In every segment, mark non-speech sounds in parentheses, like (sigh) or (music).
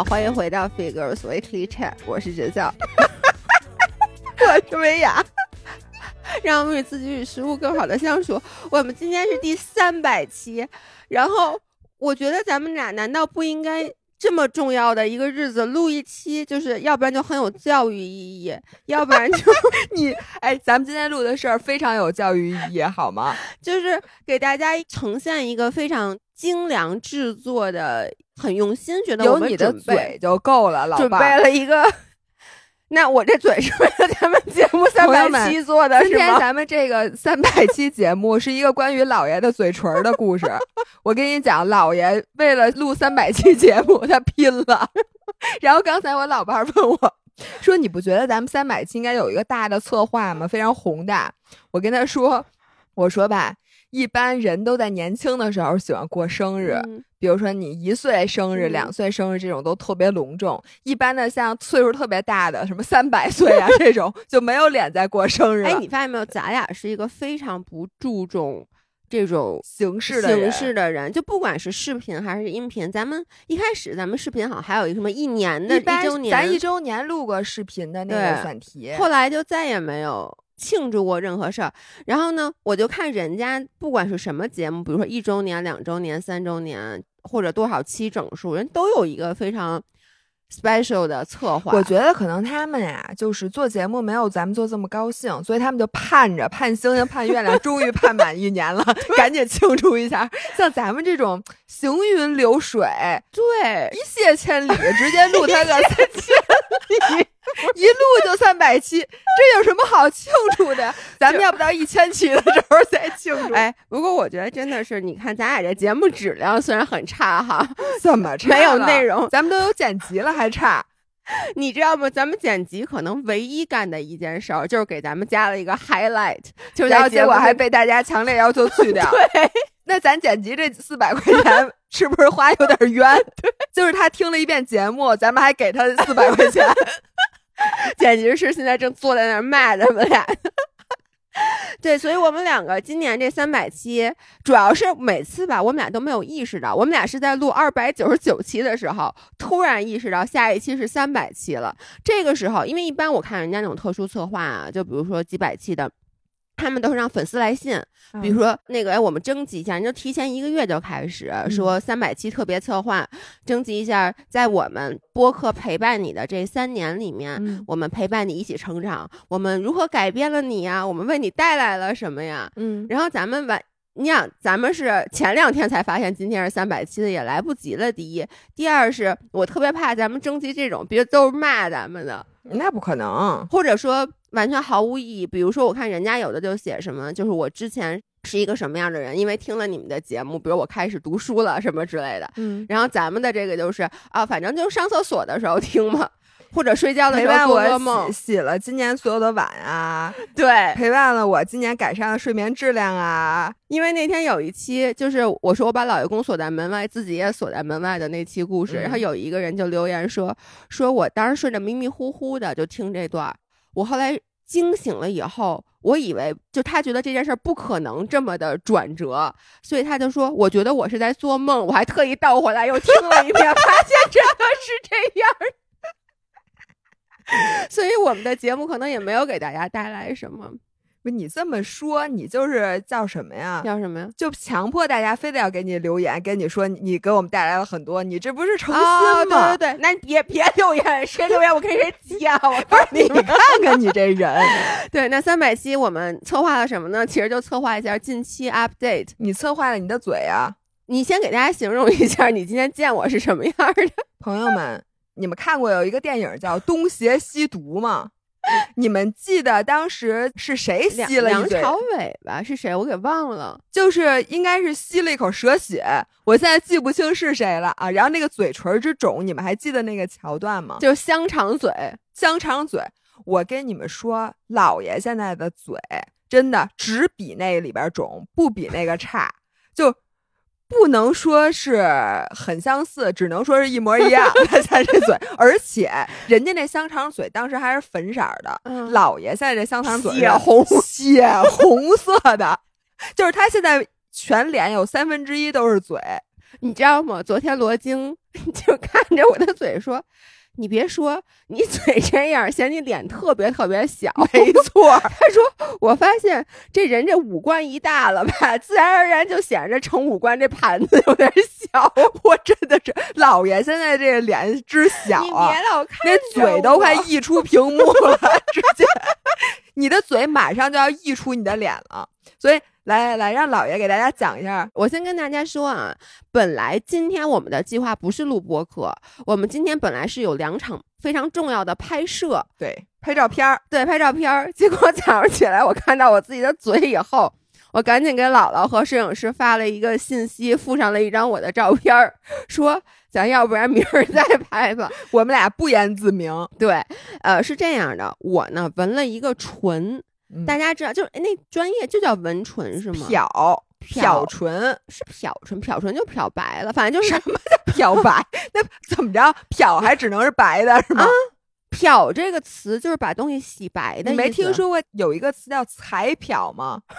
好，欢迎回到 Figures Weekly Chat，我是哲教，我是薇娅，让我们与自己与食物更好的相处。我们今天是第三百期，然后我觉得咱们俩难道不应该？这么重要的一个日子录一期，就是要不然就很有教育意义，要不然就 (laughs) 你哎，咱们今天录的事儿非常有教育意义，好吗？就是给大家呈现一个非常精良制作的，很用心，觉得有你的嘴就够了，老准备了一个。(laughs) 那我这嘴是为了咱们节目三百期做的，今天咱们这个三百期节目是一个关于老爷的嘴唇的故事。我跟你讲，老爷为了录三百期节目，他拼了。(laughs) 然后刚才我老伴儿问我，说你不觉得咱们三百期应该有一个大的策划吗？非常宏大。我跟他说，我说吧。一般人都在年轻的时候喜欢过生日，比如说你一岁生日、两岁生日这种都特别隆重。一般的像岁数特别大的，什么三百岁啊这种，(laughs) 就没有脸再过生日。哎，你发现没有？咱俩是一个非常不注重这种形式的形式的人，就不管是视频还是音频。咱们一开始咱们视频好还有一个什么一年的一周年，咱一周年录过视频的那个选题，后来就再也没有。庆祝过任何事儿，然后呢，我就看人家不管是什么节目，比如说一周年、两周年、三周年，或者多少期整数，人都有一个非常 special 的策划。我觉得可能他们呀，就是做节目没有咱们做这么高兴，所以他们就盼着盼星星盼月亮，终于盼满一年了 (laughs) (laughs) 赶紧庆祝一下。像咱们这种行云流水，对，一泻千里，直接录 (laughs) 他个三千里。(laughs) 一录就三百期，这有什么好庆祝的？(laughs) 咱们要不到一千期的时候再庆祝。哎，不过我觉得真的是，你看咱俩这节目质量虽然很差哈，(laughs) 怎么差？没有内容，咱们都有剪辑了还差？你知道吗？咱们剪辑可能唯一干的一件事儿就是给咱们加了一个 highlight，就然后结果还被大家强烈要求去掉。对，那咱剪辑这四百块钱 (laughs) 是不是花有点冤？对，就是他听了一遍节目，咱们还给他四百块钱。简直是现在正坐在那儿骂咱们俩，(laughs) 对，所以我们两个今年这三百期，主要是每次吧，我们俩都没有意识到，我们俩是在录二百九十九期的时候，突然意识到下一期是三百期了。这个时候，因为一般我看人家那种特殊策划啊，就比如说几百期的。他们都是让粉丝来信，比如说那个，哎，我们征集一下，你就提前一个月就开始说三百期特别策划，征集一下，在我们播客陪伴你的这三年里面，我们陪伴你一起成长，我们如何改变了你呀？我们为你带来了什么呀？嗯，然后咱们完，你想，咱们是前两天才发现今天是三百期的，也来不及了。第一，第二是我特别怕咱们征集这种，别都是骂咱们的，那不可能，或者说。完全毫无意义。比如说，我看人家有的就写什么，就是我之前是一个什么样的人，因为听了你们的节目，比如我开始读书了什么之类的。嗯，然后咱们的这个就是啊，反正就是上厕所的时候听嘛，或者睡觉的时候做噩梦，洗了今年所有的碗啊，对，陪伴了我今年改善了睡眠质量啊。因为那天有一期就是我说我把老爷公锁在门外，自己也锁在门外的那期故事，然后有一个人就留言说，说我当时睡得迷迷糊糊的就听这段。我后来惊醒了以后，我以为就他觉得这件事不可能这么的转折，所以他就说：“我觉得我是在做梦。”我还特意倒回来又听了一遍，(laughs) 发现真的是这样。(laughs) 所以我们的节目可能也没有给大家带来什么。不，你这么说，你就是叫什么呀？叫什么呀？就强迫大家非得要给你留言，跟你说你给我们带来了很多，你这不是诚心吗？对对对，那别别留言，谁留言我跟谁急啊！我不是你看看你这人。(laughs) 对，那三百期我们策划了什么呢？其实就策划一下近期 update。你策划了你的嘴啊？你先给大家形容一下，你今天见我是什么样的？朋友们，你们看过有一个电影叫《东邪西毒》吗？你们记得当时是谁吸了？梁朝伟吧？是谁？我给忘了。就是应该是吸了一口蛇血，我现在记不清是谁了啊。然后那个嘴唇之肿，你们还记得那个桥段吗？就是香肠嘴，香肠嘴。我跟你们说，老爷现在的嘴真的只比那里边肿，不比那个差。就。不能说是很相似，只能说是一模一样。(laughs) 他这嘴，而且人家那香肠嘴当时还是粉色的，老爷现在这香肠嘴血红血红色的，就是他现在全脸有三分之一都是嘴，你知道吗？昨天罗京 (laughs) 就看着我的嘴说。你别说，你嘴这样显你脸特别特别小。没错，(laughs) 他说，我发现这人这五官一大了吧，自然而然就显着成五官这盘子有点小。(laughs) 我真的是老爷现在这个脸之小啊，那嘴都快溢出屏幕了，(laughs) 直接，你的嘴马上就要溢出你的脸了，所以。来来来，让老爷给大家讲一下。我先跟大家说啊，本来今天我们的计划不是录播课，我们今天本来是有两场非常重要的拍摄，对，拍照片儿，对，拍照片儿。结果早上起来，我看到我自己的嘴以后，我赶紧给姥姥和摄影师发了一个信息，附上了一张我的照片儿，说咱要不然明儿再拍吧。我们俩不言自明。对，呃，是这样的，我呢纹了一个唇。大家知道，就是那专业就叫纹唇是吗？漂漂唇是漂唇，漂唇就漂白了，反正就是什么叫漂白？那怎么着？漂还只能是白的，是吗？漂这个词就是把东西洗白的。你没听说过有一个词叫彩漂吗？(laughs)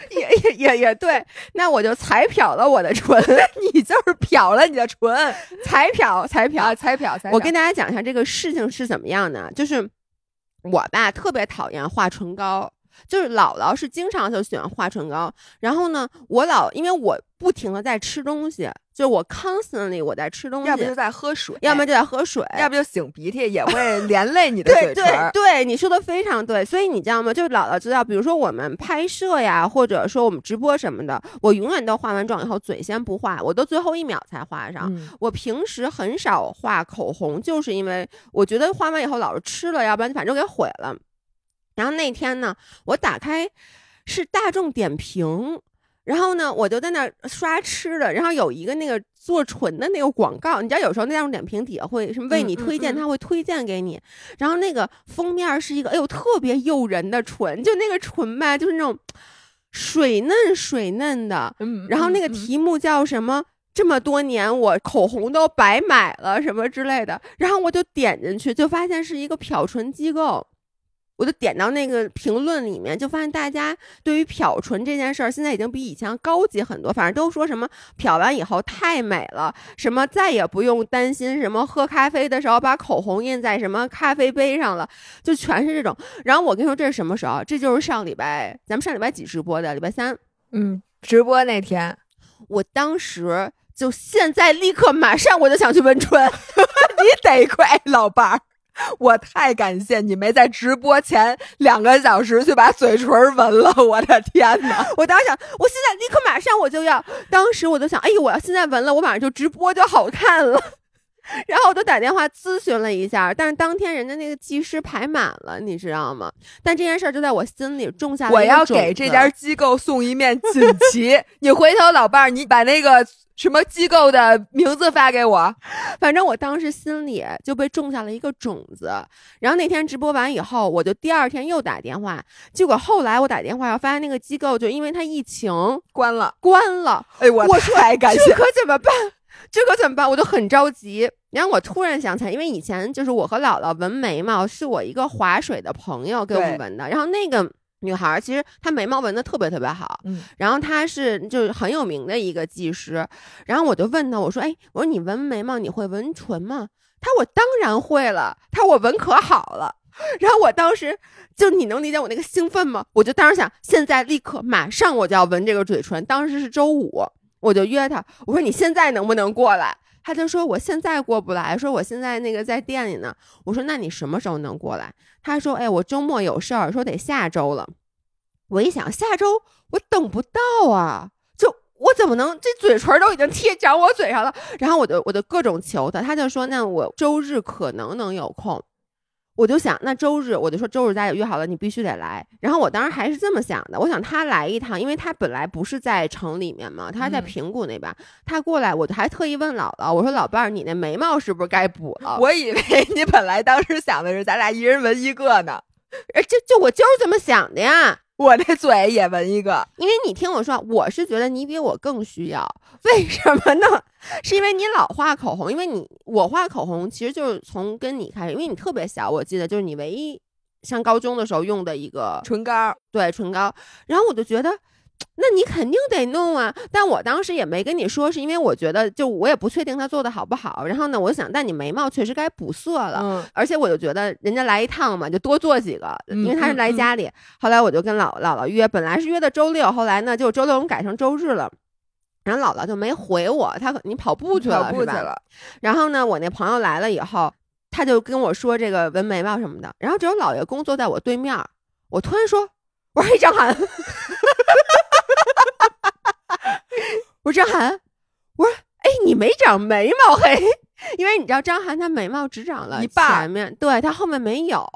(laughs) 也也也也对，那我就才漂了我的唇，(laughs) 你就是漂了你的唇，才漂才漂才漂才。我跟大家讲一下这个事情是怎么样的，就是我吧特别讨厌画唇膏。就是姥姥是经常就喜欢画唇膏，然后呢，我老因为我不停的在吃东西，就是我 constantly 我在吃东西，要不就在喝水，要么就在喝水，要不就擤鼻涕，也会 (laughs) 连累你的嘴唇。对对，你说的非常对，所以你知道吗？就是姥姥知道，比如说我们拍摄呀，或者说我们直播什么的，我永远都化完妆以后嘴先不化，我都最后一秒才画上。我平时很少画口红，就是因为我觉得画完以后老是吃了，要不然反正给毁了。然后那天呢，我打开是大众点评，然后呢，我就在那刷吃的，然后有一个那个做唇的那个广告，你知道有时候那大众点评底下会什么为你推荐，他会推荐给你，然后那个封面是一个哎呦特别诱人的唇，就那个唇吧，就是那种水嫩水嫩的，然后那个题目叫什么？这么多年我口红都白买了什么之类的，然后我就点进去，就发现是一个漂唇机构。我就点到那个评论里面，就发现大家对于漂唇这件事儿，现在已经比以前高级很多。反正都说什么漂完以后太美了，什么再也不用担心什么喝咖啡的时候把口红印在什么咖啡杯上了，就全是这种。然后我跟你说这是什么时候？这就是上礼拜咱们上礼拜几直播的？礼拜三。嗯，直播那天，我当时就现在立刻马上我就想去纹唇，(laughs) 你得亏，老伴儿。我太感谢你没在直播前两个小时去把嘴唇纹了，我的天哪！(laughs) 我当时想，我现在立刻马上我就要，当时我就想，哎呦，我要现在纹了，我马上就直播就好看了。然后我就打电话咨询了一下，但是当天人家那个技师排满了，你知道吗？但这件事儿就在我心里种下了我要给这家机构送一面锦旗，(laughs) 你回头老伴儿，你把那个。什么机构的名字发给我？(laughs) 反正我当时心里就被种下了一个种子。然后那天直播完以后，我就第二天又打电话，结果后来我打电话，发现那个机构就因为它疫情关了，关了。哎，我太感谢，这可怎么办？这可怎么办？我就很着急。然后我突然想起来，因为以前就是我和姥姥纹眉毛，是我一个划水的朋友给我们纹的。然后那个。女孩其实她眉毛纹的特别特别好，嗯，然后她是就是很有名的一个技师，然后我就问她，我说，哎，我说你纹眉毛你会纹唇吗？她说我当然会了，她说我纹可好了，(laughs) 然后我当时就你能理解我那个兴奋吗？我就当时想，现在立刻马上我就要纹这个嘴唇，当时是周五，我就约他，我说你现在能不能过来？他就说我现在过不来，说我现在那个在店里呢。我说那你什么时候能过来？他说哎，我周末有事儿，说得下周了。我一想下周我等不到啊，就我怎么能这嘴唇都已经贴长我嘴上了？然后我就我就各种求他，他就说那我周日可能能有空。我就想，那周日我就说周日咱俩约好了，你必须得来。然后我当时还是这么想的，我想他来一趟，因为他本来不是在城里面嘛，他在平谷那边，他过来，我就还特意问姥姥，我说老伴儿，你那眉毛是不是该补了？我以为你本来当时想的是咱俩一人纹一个呢，(laughs) 哎，就就我就是这么想的呀。我这嘴也纹一个，因为你听我说，我是觉得你比我更需要，为什么呢？是因为你老画口红，因为你我画口红其实就是从跟你开始，因为你特别小，我记得就是你唯一上高中的时候用的一个唇膏，对唇膏，然后我就觉得。那你肯定得弄啊！但我当时也没跟你说，是因为我觉得就我也不确定他做的好不好。然后呢，我想，但你眉毛确实该补色了，嗯而且我就觉得人家来一趟嘛，就多做几个，嗯因为他是来家里。后来我就跟姥姥姥约，本来是约的周六，后来呢就周六我们改成周日了。然后姥姥就没回我，她可你跑步去了是吧？跑步去了，然后呢，我那朋友来了以后，他就跟我说这个纹眉毛什么的。然后只有姥爷公坐在我对面，我突然说：“我说嘿，张涵，我说张涵，我说哎，你没长眉毛嘿，(laughs) 因为你知道张涵他眉毛只长了一半前面，对他后面没有。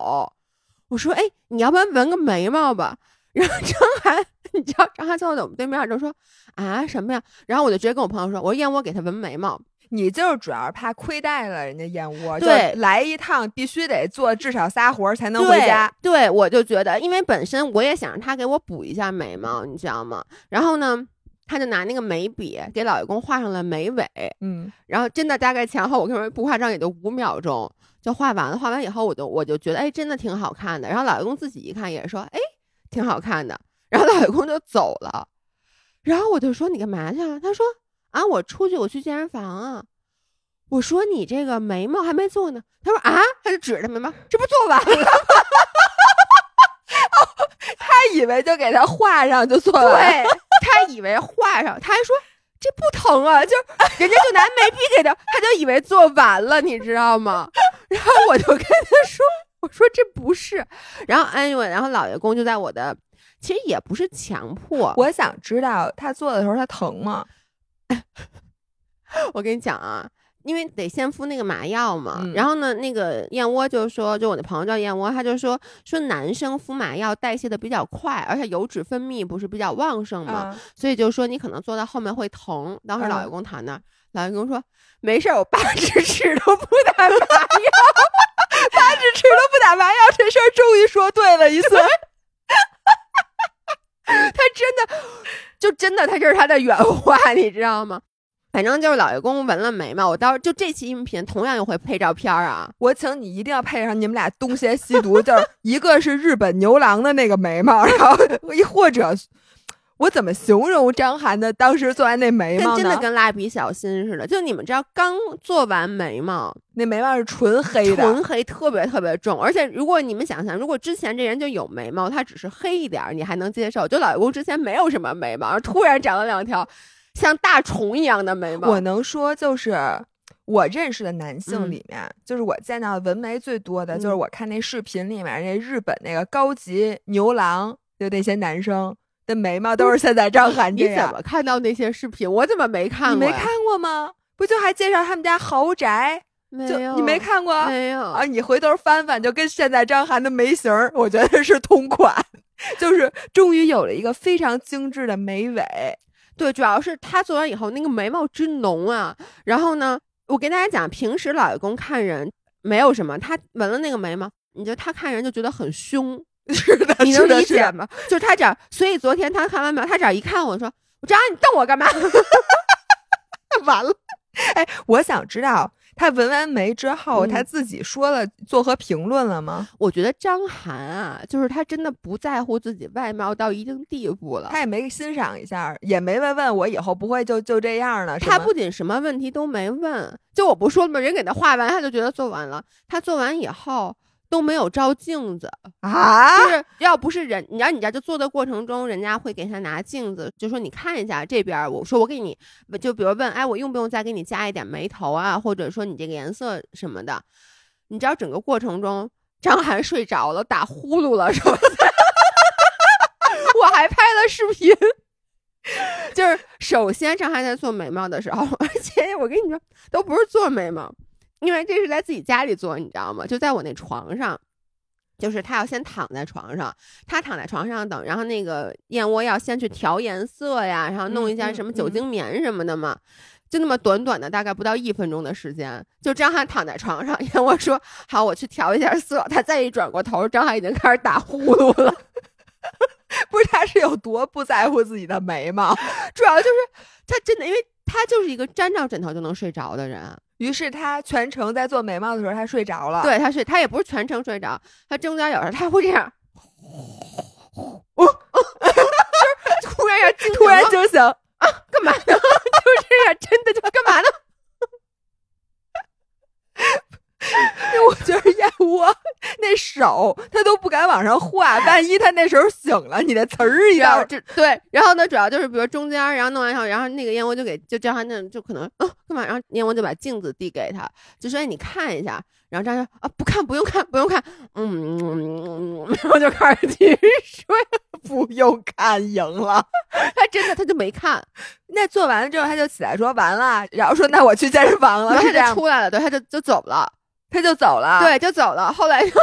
我说哎，你要不然纹个眉毛吧？然后张涵，你知道张涵坐在我们对面就说啊什么呀？然后我就直接跟我朋友说，我说燕窝给他纹眉毛。你就是主要是怕亏待了人家燕窝，对来一趟必须得做至少仨活儿才能回家。对。对，我就觉得，因为本身我也想让他给我补一下眉毛，你知道吗？然后呢，他就拿那个眉笔给老爷公画上了眉尾，嗯，然后真的大概前后我跟你说不夸张也就五秒钟就画完了。画完以后，我就我就觉得哎，真的挺好看的。然后老爷公自己一看也说哎，挺好看的。然后老爷公就走了，然后我就说你干嘛去啊？他说啊，我出去，我去健身房啊。我说你这个眉毛还没做呢。他说啊，他就指着眉毛，这不做完了？(laughs) (laughs) 他以为就给他画上就做完。对他以为画上，他还说这不疼啊，就人家就拿眉笔给他，他就以为做完了，你知道吗？(laughs) 然后我就跟他说，我说这不是，(laughs) 然后哎呦，然后老爷公就在我的，其实也不是强迫，我想知道他做的时候他疼吗？我跟你讲啊。因为得先敷那个麻药嘛，嗯然后呢，那个燕窝就说，就我那朋友叫燕窝，他就说说男生敷麻药代谢的比较快，而且油脂分泌不是比较旺盛嘛，啊，所以就说你可能坐到后面会疼。当时嗯老爷公躺那儿，老爷公说没事儿，我八十吃都不打麻药。八十吃都不打麻药，这事儿终于说对了一次。(laughs) 他真的就真的，他这是他的原话，你知道吗？反正就是老爷公纹了眉毛，我到时候就这期音频同样又会配照片儿啊。我请你一定要配上你们俩东邪西毒，就是 (laughs) 一个是日本牛郎的那个眉毛，然后一或者我怎么形容张涵的当时做完那眉毛真的跟蜡笔小新似的，就你们知道，刚做完眉毛，那眉毛是纯黑的，纯黑，特别特别重。而且如果你们想想，如果之前这人就有眉毛，他只是黑一点儿，你还能接受。就老爷公之前没有什么眉毛，突然长了两条像大虫一样的眉毛。我能说就是。我认识的男性嗯里面，就是我见到的纹眉最多的，就是嗯我看那视频里面那日本那个高级牛郎，就那些男生的眉毛都是现在张涵这你怎。么看到那些视频？我怎么没看过？你没看过吗？不就还介绍他们家豪宅？就没有？你没看过？没有啊，你回头翻翻，就跟现在张涵的眉形儿，我觉得是同款，(laughs) 就是终于有了一个非常精致的眉尾。对，主要是他做完以后那个眉毛之浓啊。然后呢，我跟大家讲，平时老爷公看人没有什么，他纹了那个眉毛，你就他看人就觉得很凶，是的，你能理解吗？就是他这样，所以昨天他看完没有，他这样一看我说：“我张你瞪我干嘛？” (laughs) 完了，哎我想知道他纹完眉之后，嗯他自己说了作何评论了吗？我觉得张涵啊，就是他真的不在乎自己外貌到一定地步了。他也没欣赏一下，也没问问我以后不会就就这样了？他不仅什么问题都没问，就我不说了吗？人给他画完，他就觉得做完了。他做完以后都没有照镜子，啊就是要不是人，你知道，你知道，就做的过程中，人家会给他拿镜子，就说你看一下这边。我说我给你，就比如问，哎，我用不用再给你加一点眉头啊？或者说你这个颜色什么的。你知道整个过程中，张涵睡着了，打呼噜了，什么的，(laughs) 我还拍了视频。就是首先，张涵在做眉毛的时候，而且我跟你说，都不是做眉毛，因为这是在自己家里做，你知道吗？就在我那床上，就是他要先躺在床上，他躺在床上等，然后那个燕窝要先去调颜色呀，然后弄一下什么酒精棉什么的嘛。就那么短短的，大概不到一分钟的时间，就张翰躺在床上，燕窝说：“好，我去调一下色。”他再一转过头，张翰已经开始打呼噜了。(laughs) 不是他是有多不在乎自己的眉毛？主要就是他真的，因为他就是一个沾着枕头就能睡着的人。于是他全程在做眉毛的时候，他睡着了。，对，他睡，他也不是全程睡着，他中间有时候他会这样，就是突然要惊醒突然了惊醒，干嘛呢？(laughs) 就是这样，真的就干嘛呢？我觉得燕窝那手他都不敢往上画，万一他那时候醒了，你的词儿一然后道这对，然后呢，主要就是比如中间，然后弄完以后，然后那个燕窝就给就叫他那就可能啊干嘛，然后燕窝就把镜子递给他，就说哎你看一下，然后张说啊不看不用看不用看，嗯，嗯嗯嗯然后就开始继续睡，不用看赢了。(laughs) 他真的他就没看，那做完了之后，他就起来说完了，然后说那我去健身房了，然后他就出来了，对，他就就走了，他就走了。，对，就走了，后来就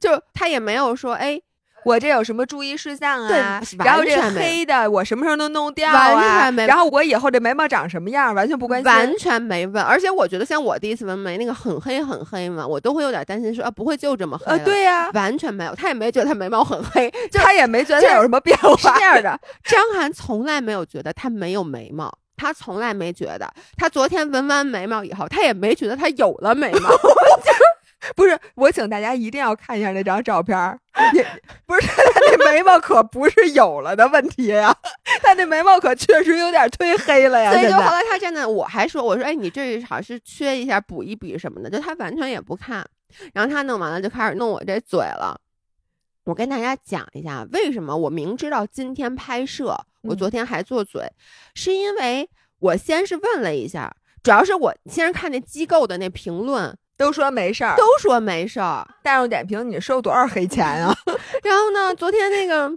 就他也没有说哎我这有什么注意事项啊？对然后这黑的我什么时候能弄掉完啊？全没然后我以后这眉毛长什么样，完全不关心。完全没问，而且我觉得像我第一次纹眉那个很黑很黑嘛，我都会有点担心说啊不会就这么黑呃，了对呀、完全没有，他也没觉得他眉毛很黑，就他也没觉得他有什么变化是这。样的。张涵从来没有觉得他没有眉毛，他从来没觉得。他昨天纹完眉毛以后，他也没觉得他有了眉毛。(laughs) 不是，我请大家一定要看一下那张照片不是 (laughs) 他那眉毛可不是有了的问题呀，他那眉毛可确实有点忒黑了呀。所以就后来他站在，我还说，我说，哎，你这好像是缺一下补一笔什么的，就他完全也不看。然后他弄完了就开始弄我这嘴了。我跟大家讲一下，为什么我明知道今天拍摄，我嗯昨天还做嘴，是因为我先是问了一下，主要是我先是看那机构的那评论，都说没事儿，都说没事儿。大众点评你收多少黑钱啊？(laughs) 然后呢，昨天那个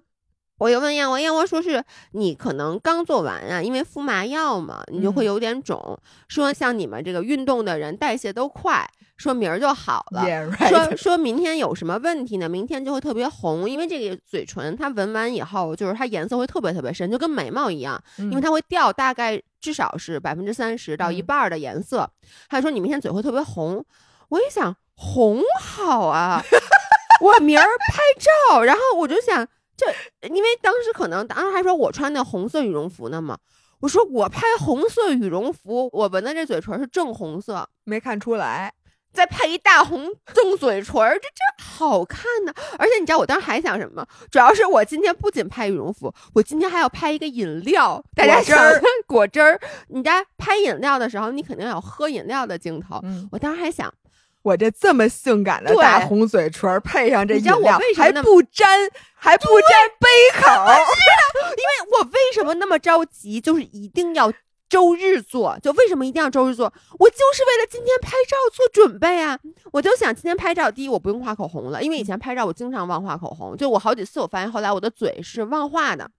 我又问燕窝，燕窝说是你可能刚做完啊，因为敷麻药嘛，你就会嗯有点肿。说像你们这个运动的人代谢都快，说明儿就好了。Yeah, 说 right. 说明天有什么问题呢？明天就会特别红，因为这个嘴唇它纹完以后，就是它颜色会特别特别深，就跟眉毛一样，因为嗯它会掉大概至少是百分之三十到一嗯半儿的颜色。他说你明天嘴会特别红，我一想红好啊，我明儿拍照，然后我就想这，因为当时可能当时还说我穿那红色羽绒服呢嘛。我说我拍红色羽绒服，我闻的这嘴唇是正红色，没看出来。再配一大红正嘴唇儿，这这好看呢！而且你知道我当时还想什么吗？主要是我今天不仅拍羽绒服，我今天还要拍一个饮料。大家想果汁儿果汁儿，你在拍饮料的时候，你肯定有喝饮料的镜头。嗯，我当时还想，我这这么性感的大红嘴唇，配上这饮料还不沾，还不沾杯口儿。(laughs) 因为我为什么那么着急，就是一定要周日做？就为什么一定要周日做？我就是为了今天拍照做准备啊！我就想今天拍照，第一我不用画口红了，因为以前拍照我经常忘画口红，就我好几次我发现后来我的嘴是忘画的。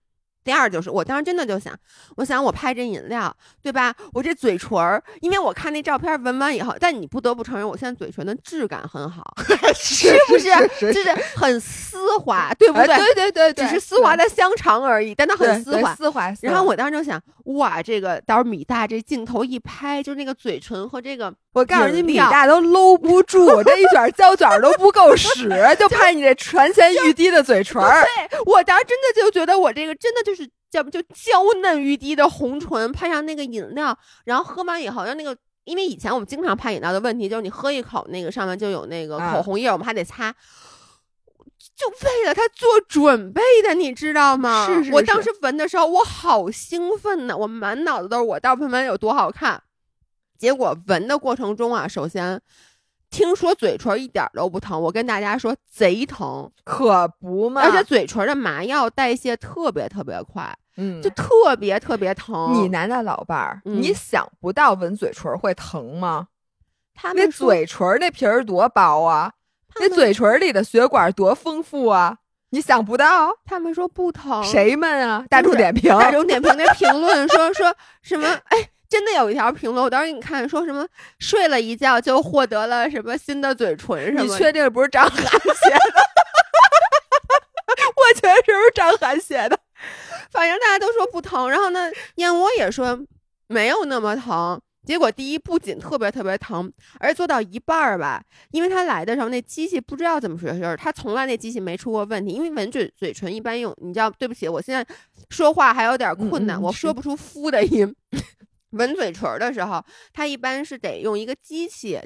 第二就是，我当时真的就想，我想我拍这饮料，对吧？我这嘴唇儿，因为我看那照片纹完以后，但你不得不承认，我现在嘴唇的质感很好，(laughs) 是不是是就是很丝滑，对不哎对？对对对，只是丝滑的香肠而已，但它很丝滑。丝滑。然后我当时就想，哇，这个到时候米大这镜头一拍，就是那个嘴唇和这个，我告诉你，米大都搂不住，我这一卷胶卷都不够使，(laughs) 就拍你这传前欲滴的嘴唇儿。对我当时真的就觉得我这个真的就是叫不就娇嫩欲滴的红唇，配上那个饮料，然后喝完以后，让那个。因为以前我们经常拍饮料的问题就是你喝一口，那个上面就有那个啊口红印儿，我们还得擦。就为了他做准备的，你知道吗？是是是我当时闻的时候，我好兴奋呢，我满脑子都是我到喷喷有多好看。结果闻的过程中啊，首先听说嘴唇一点都不疼，我跟大家说贼疼，可不嘛！而且嘴唇的麻药代谢特别特别快，嗯，就特别特别疼。你男的老伴儿，嗯你想不到闻嘴唇会疼吗？那他们说嘴唇那皮儿多薄啊，那嘴唇里的血管多丰富啊！你想不到，他们说不疼，谁们啊？大众点评，大众点评那评论说说什么？哎，真的有一条评论，我当时给你看，说什么睡了一觉就获得了什么新的嘴唇什么？你确定不是张涵写的？(laughs) 我觉得是不是张涵写的？反正大家都说不疼，然后呢，燕窝也说没有那么疼。结果第一不仅特别特别疼，而且做到一半儿吧，因为他来的时候那机器不知道怎么回事儿，他从来那机器没出过问题。因为闻嘴嘴唇一般用，你知道，对不起，我现在说话还有点困难，我说不出“夫”的音。闻嘴唇儿的时候，它一般是得用一个机器，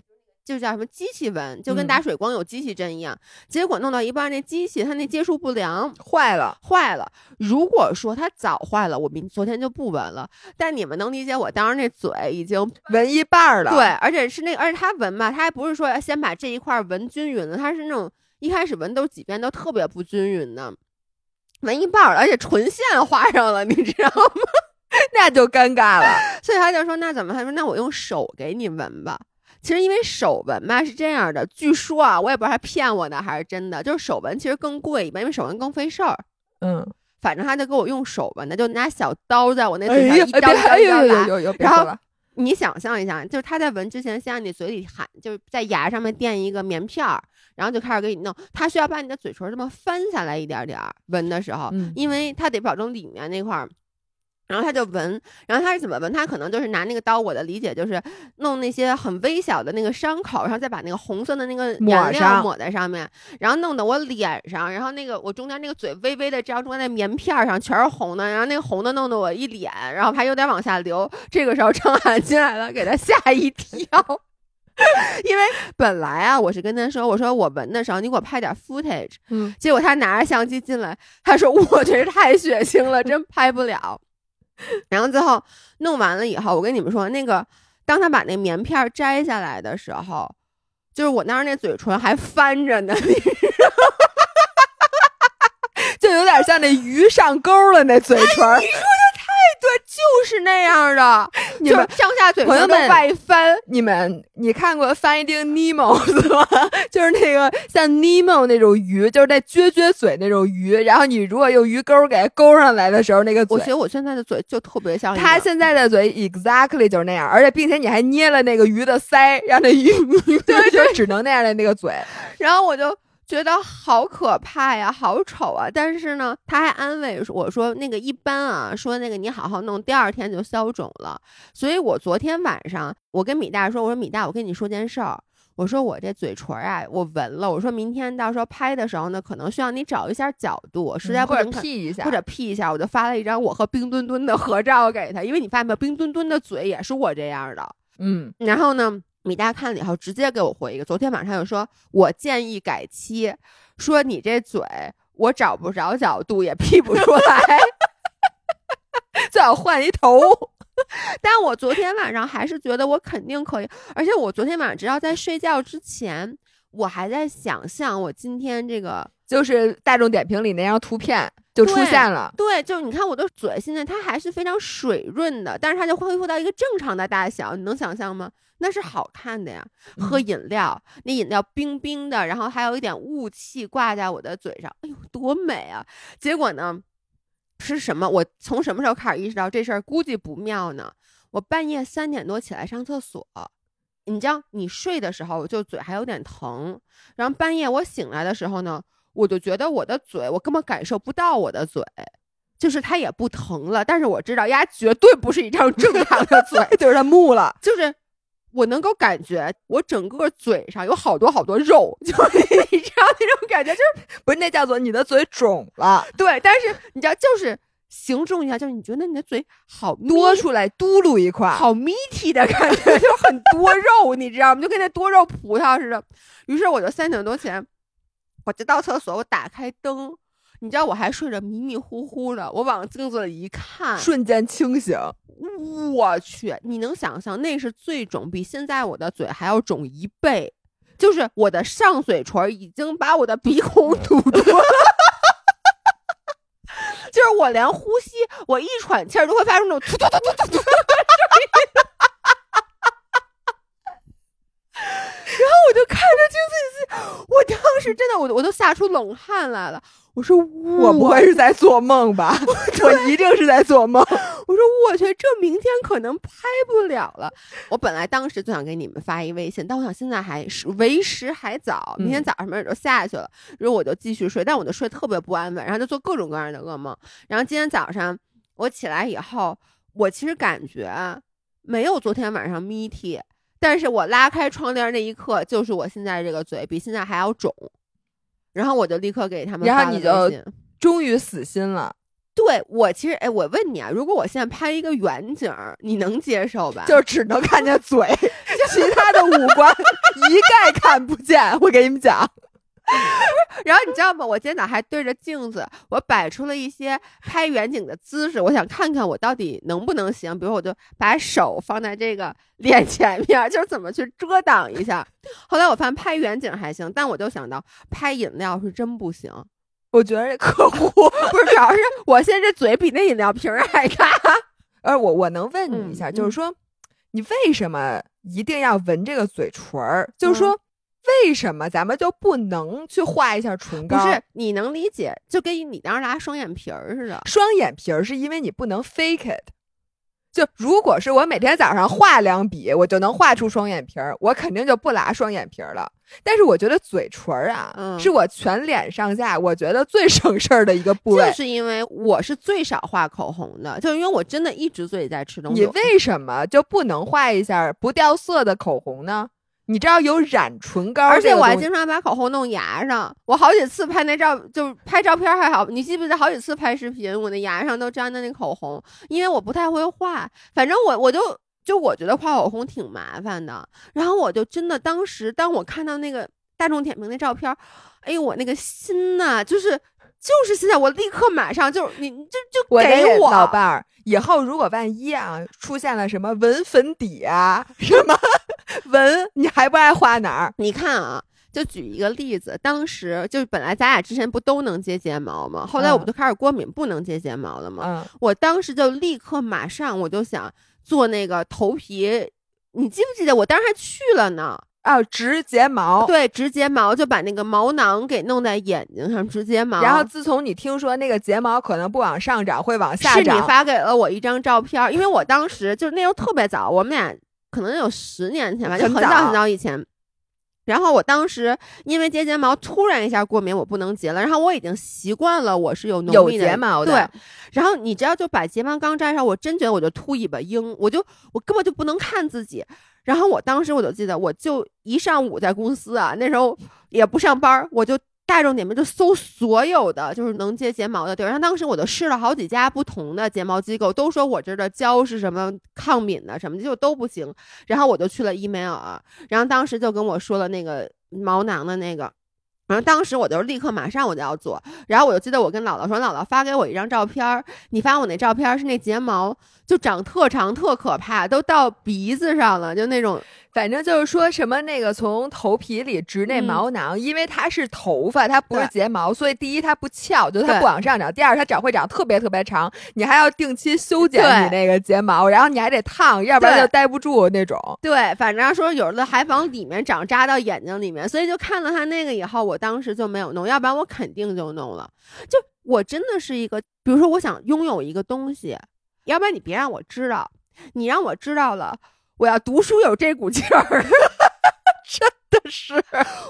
就叫什么机器闻，就跟嗯打水光有机器针一样。结果弄到一半，那机器它那接触不良坏了，坏了。如果说它早坏了，我明昨天就不闻了。但你们能理解我当时那嘴已经闻一半儿了。对，而且是那个，而且它闻吧，它还不是说先把这一块儿闻均匀了，它是那种一开始闻都几遍都特别不均匀的。闻一半而且唇线画上了，你知道吗？(laughs) 那就尴尬了。(laughs) 所以他就说那怎么？他说那我用手给你闻吧。其实因为手纹吧是这样的，据说啊，我也不知道他骗我呢还是真的，就是手纹其实更贵一般，因为手纹更费事儿。嗯，反正他就给我用手纹的，就拿小刀在我那哎嘴上，一刀一刀哎一然后你想象一下，就是他在闻之前，先让你嘴里含，就是在牙上面垫一个棉片儿，然后就开始给你弄。他需要把你的嘴唇这么翻下来一点点儿，闻的时候，嗯因为他得保证里面那块儿。然后他就闻，然后他是怎么闻？他可能就是拿那个刀，我的理解就是弄那些很微小的那个伤口，然后再把那个红色的那个抹颜料上抹在上面，然后弄得我脸上，然后那个我中间那个嘴微微的这样中间那棉片儿上全是红的，然后那个红的弄得我一脸，然后还有点往下流。这个时候张涵进来了，给他吓一跳。(laughs) 因为本来啊，我是跟他说，我说我闻的时候，你给我拍点 footage。嗯，结果他拿着相机进来，他说我这是太血腥了，真拍不了。(laughs) 然后最后弄完了以后，我跟你们说，那个当他把那棉片摘下来的时候，就是我当时那嘴唇还翻着呢，你 (laughs) 就有点像那鱼上钩了那嘴唇儿。对，就是那样的，(laughs) 你们就是上下嘴唇都外翻。你们，你看过《Finding Nemo》(laughs) 吗？就是那个像 Nemo 那种鱼，就是那撅撅嘴那种鱼。然后你如果用鱼钩给它勾上来的时候，那个嘴我觉，得我现在的嘴就特别像他现在的嘴 exactly 就是那样，而且并且你还捏了那个鱼的腮，让那鱼 (laughs) 对就只能那样的那个嘴。然后我就觉得好可怕呀，好丑啊！但是呢，他还安慰我说，那个一般啊，说那个你好好弄，第二天就消肿了。所以我昨天晚上，我跟米大说，我说米大，我跟你说件事儿。我说我这嘴唇啊，我纹了。我说明天到时候拍的时候呢，可能需要你找一下角度，实在不或者行看 P 一下，或者 P 一下，我就发了一张我和冰墩墩的合照给他，因为你发现没有，冰墩墩的嘴也是我这样的。嗯，然后呢，米大看了以后，直接给我回一个，昨天晚上又说，我建议改期，说你这嘴我找不着角度，也 P 不出来。(laughs) 最好换一头。但我昨天晚上还是觉得我肯定可以，而且我昨天晚上只要在睡觉之前，我还在想象我今天这个。就是大众点评里那张图片就出现了。对，就是你看我的嘴，现在它还是非常水润的，但是它就恢复到一个正常的大小，你能想象吗？那是好看的呀。喝嗯饮料，那饮料冰冰的，然后还有一点雾气挂在我的嘴上，哎呦，多美啊！结果呢，是什么？我从什么时候开始意识到这事儿估计不妙呢？我半夜三点多起来上厕所，你知道，你睡的时候就嘴还有点疼，然后半夜我醒来的时候呢，我就觉得我的嘴，我根本感受不到我的嘴，就是它也不疼了，但是我知道呀，绝对不是一张正常的 (laughs) 嘴，就是它木了，就是我能够感觉我整个嘴上有好多好多肉，(laughs) 就是你知道那种感觉，就是不是那叫做你的嘴肿了，对，但是你知道，就是形容一下，就是你觉得你的嘴好多出来嘟噜一块，好 meaty 的感觉，就很多肉，你知道吗？就跟那多肉葡萄似的。于是我就三点多前，我就到厕所，我打开灯，你知道我还睡着迷迷糊糊的，我往镜子里一看，瞬间清醒。我去，你能想象那是最肿，比现在我的嘴还要肿一倍。就是我的上嘴唇已经把我的鼻孔堵住了，就是我连呼吸，我一喘气儿都会发出那种突突突突突 (laughs) 突的声音。然后我就看着镜子里，我当时真的，我我都吓出冷汗来了。我说我不会是在做梦吧？(laughs) 我一定是在做梦。我说我去，这明天可能拍不了了。我本来当时就想给你们发一微信，但我想现在还是为时还早，明天嗯早上没准就下去了。然后我就继续睡，但我就睡特别不安稳，然后就做各种各样的噩梦。然后今天早上我起来以后，我其实感觉没有昨天晚上眯啼，但是我拉开窗帘那一刻，就是我现在这个嘴比现在还要肿。然后我就立刻给他们发了然后你就终于死心了。对，我其实，哎，我问你啊，如果我现在拍一个远景，你能接受吧？就只能看见嘴，(laughs) 其他的五官一概看不见。我给你们讲。(laughs) 然后你知道吗？我今天早上还对着镜子，我摆出了一些拍远景的姿势，我想看看我到底能不能行。比如，我就把手放在这个 (laughs) 脸前面，就是怎么去遮挡一下。后来我发现拍远景还行，但我就想到拍饮料是真不行。我觉得这客户 (laughs) 不是，主要是我现在这嘴比那饮料瓶还大。(laughs) 呃，我我能问你一下，就是说，你为什么一定要闻这个嘴唇儿？就是说。为什么咱们就不能去画一下唇膏？不是你能理解，就跟你当时拉双眼皮儿似的。双眼皮儿是因为你不能 fake it。就如果是我每天早上画两笔，我就能画出双眼皮儿，我肯定就不拉双眼皮儿了。但是我觉得嘴唇儿啊，是我全脸上下我觉得最省事儿的一个部位。就是因为我是最少画口红的，就因为我真的一直嘴里在吃东西。你为什么就不能画一下不掉色的口红呢？你知道有染唇膏，而且我还经常把口红弄牙上。我好几次拍那照，就是拍照片还好。你记不记得好几次拍视频，我那牙上都粘的那口红，因为我不太会画。反正我我就就我觉得画口红挺麻烦的。然后我就真的当时，当我看到那个大众点评那照片，哎呦，我那个心呐，就是就是现在，我立刻马上就你就就给我老伴儿。以后如果万一啊出现了什么纹粉底啊什么。(laughs) 纹你还不爱画哪儿？你看啊，就举一个例子，当时就本来咱俩之前不都能接睫毛吗？后来我不就开始过敏，不能接睫毛了吗？嗯，我当时就立刻马上我就想做那个头皮，你记不记得我当时还去了呢？啊，植睫毛，对，植睫毛就把那个毛囊给弄在眼睛上植睫毛。然后自从你听说那个睫毛可能不往上长，会往下长，是你发给了我一张照片，因为我当时就是那时候特别早，我们俩。可能有十年前吧，就很早很早以前。然后我当时因为接睫毛突然一下过敏，我不能接了。然后我已经习惯了，我是有有睫毛的。对。然后你知道，就把睫毛刚摘上，我真觉得我就秃尾巴鹰，我就我根本就不能看自己。然后我当时我就记得，我就一上午在公司啊，那时候也不上班，我就。大众点评就搜所有的就是能接睫毛的地儿，然后当时我都试了好几家不同的睫毛机构，都说我这儿的胶是什么抗敏的什么的，就都不行。然后我就去了伊美尔，然后当时就跟我说了那个毛囊的那个，然后当时我就立刻马上我就要做，然后我就记得我跟姥姥说，姥姥发给我一张照片，你发我那照片是那睫毛就长特长特可怕，都到鼻子上了，就那种。反正就是说什么那个从头皮里植那毛囊，因为它是头发，它不是睫毛，所以第一它不翘，就它不往上长；第二它长会长特别特别长，你还要定期修剪你那个睫毛，然后你还得烫，要不然就待不住那种。对，反正说有的还往里面长，扎到眼睛里面，所以就看了他那个以后，我当时就没有弄，要不然我肯定就弄了。就我真的是一个，比如说我想拥有一个东西，要不然你别让我知道，你让我知道了。我要读书有这股劲儿，(laughs) 真的是，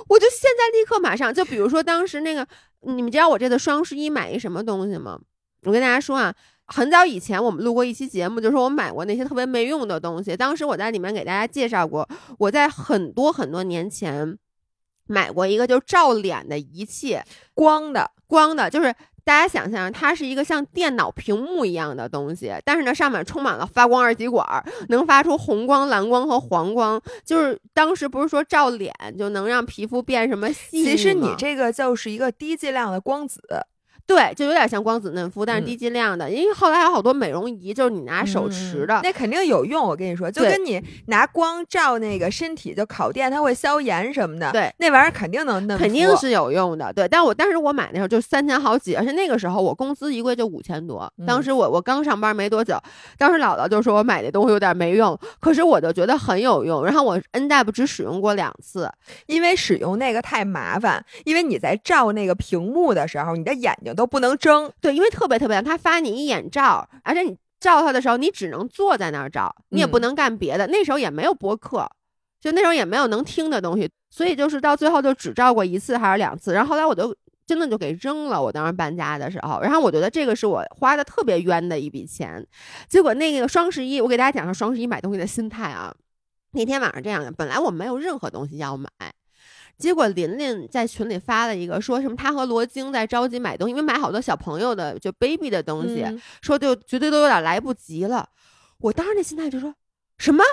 我就现在立刻马上就，比如说当时那个，你们知道我这次双十一买一什么东西吗？我跟大家说啊，很早以前我们录过一期节目，就说我买过那些特别没用的东西。当时我在里面给大家介绍过，我在很多很多年前买过一个就照脸的仪器，光的，光的，就是。大家想象，它是一个像电脑屏幕一样的东西，但是呢，上面充满了发光二极管，能发出红光、蓝光和黄光。就是当时不是说照脸就能让皮肤变什么细其实你这个就是一个低剂量的光子。对，就有点像光子嫩肤，但是低剂量的。因为后来有好多美容仪，就是你拿手持的，那肯定有用。我跟你说，就跟你拿光照那个身体，就烤电，它会消炎什么的。对，那玩意儿肯定能嫩，肯定是有用的。对，但我当时我买那时候就三千好几，而且那个时候我工资一个月就五千多。当时我我刚上班没多久，当时姥姥就说我买那东西有点没用，可是我就觉得很有用。然后我 N 代不只使用过两次，因为使用那个太麻烦，因为你在照那个屏幕的时候，你的眼睛。都不能睁，对，因为特别特别他发你一眼照，而且你照他的时候，你只能坐在那儿照，你也不能干别的。那时候也没有播客，就那时候也没有能听的东西，所以就是到最后就只照过一次还是两次。然后后来我就真的就给扔了。我当时搬家的时候，然后我觉得这个是我花的特别冤的一笔钱。结果那个双十一，我给大家讲说双十一买东西的心态啊。那天晚上这样的，本来我没有任何东西要买。结果琳琳在群里发了一个，说什么她和罗京在着急买东西，因为买好多小朋友的就 baby 的东西，嗯说就绝对都有点来不及了。我当时那心态就说什么？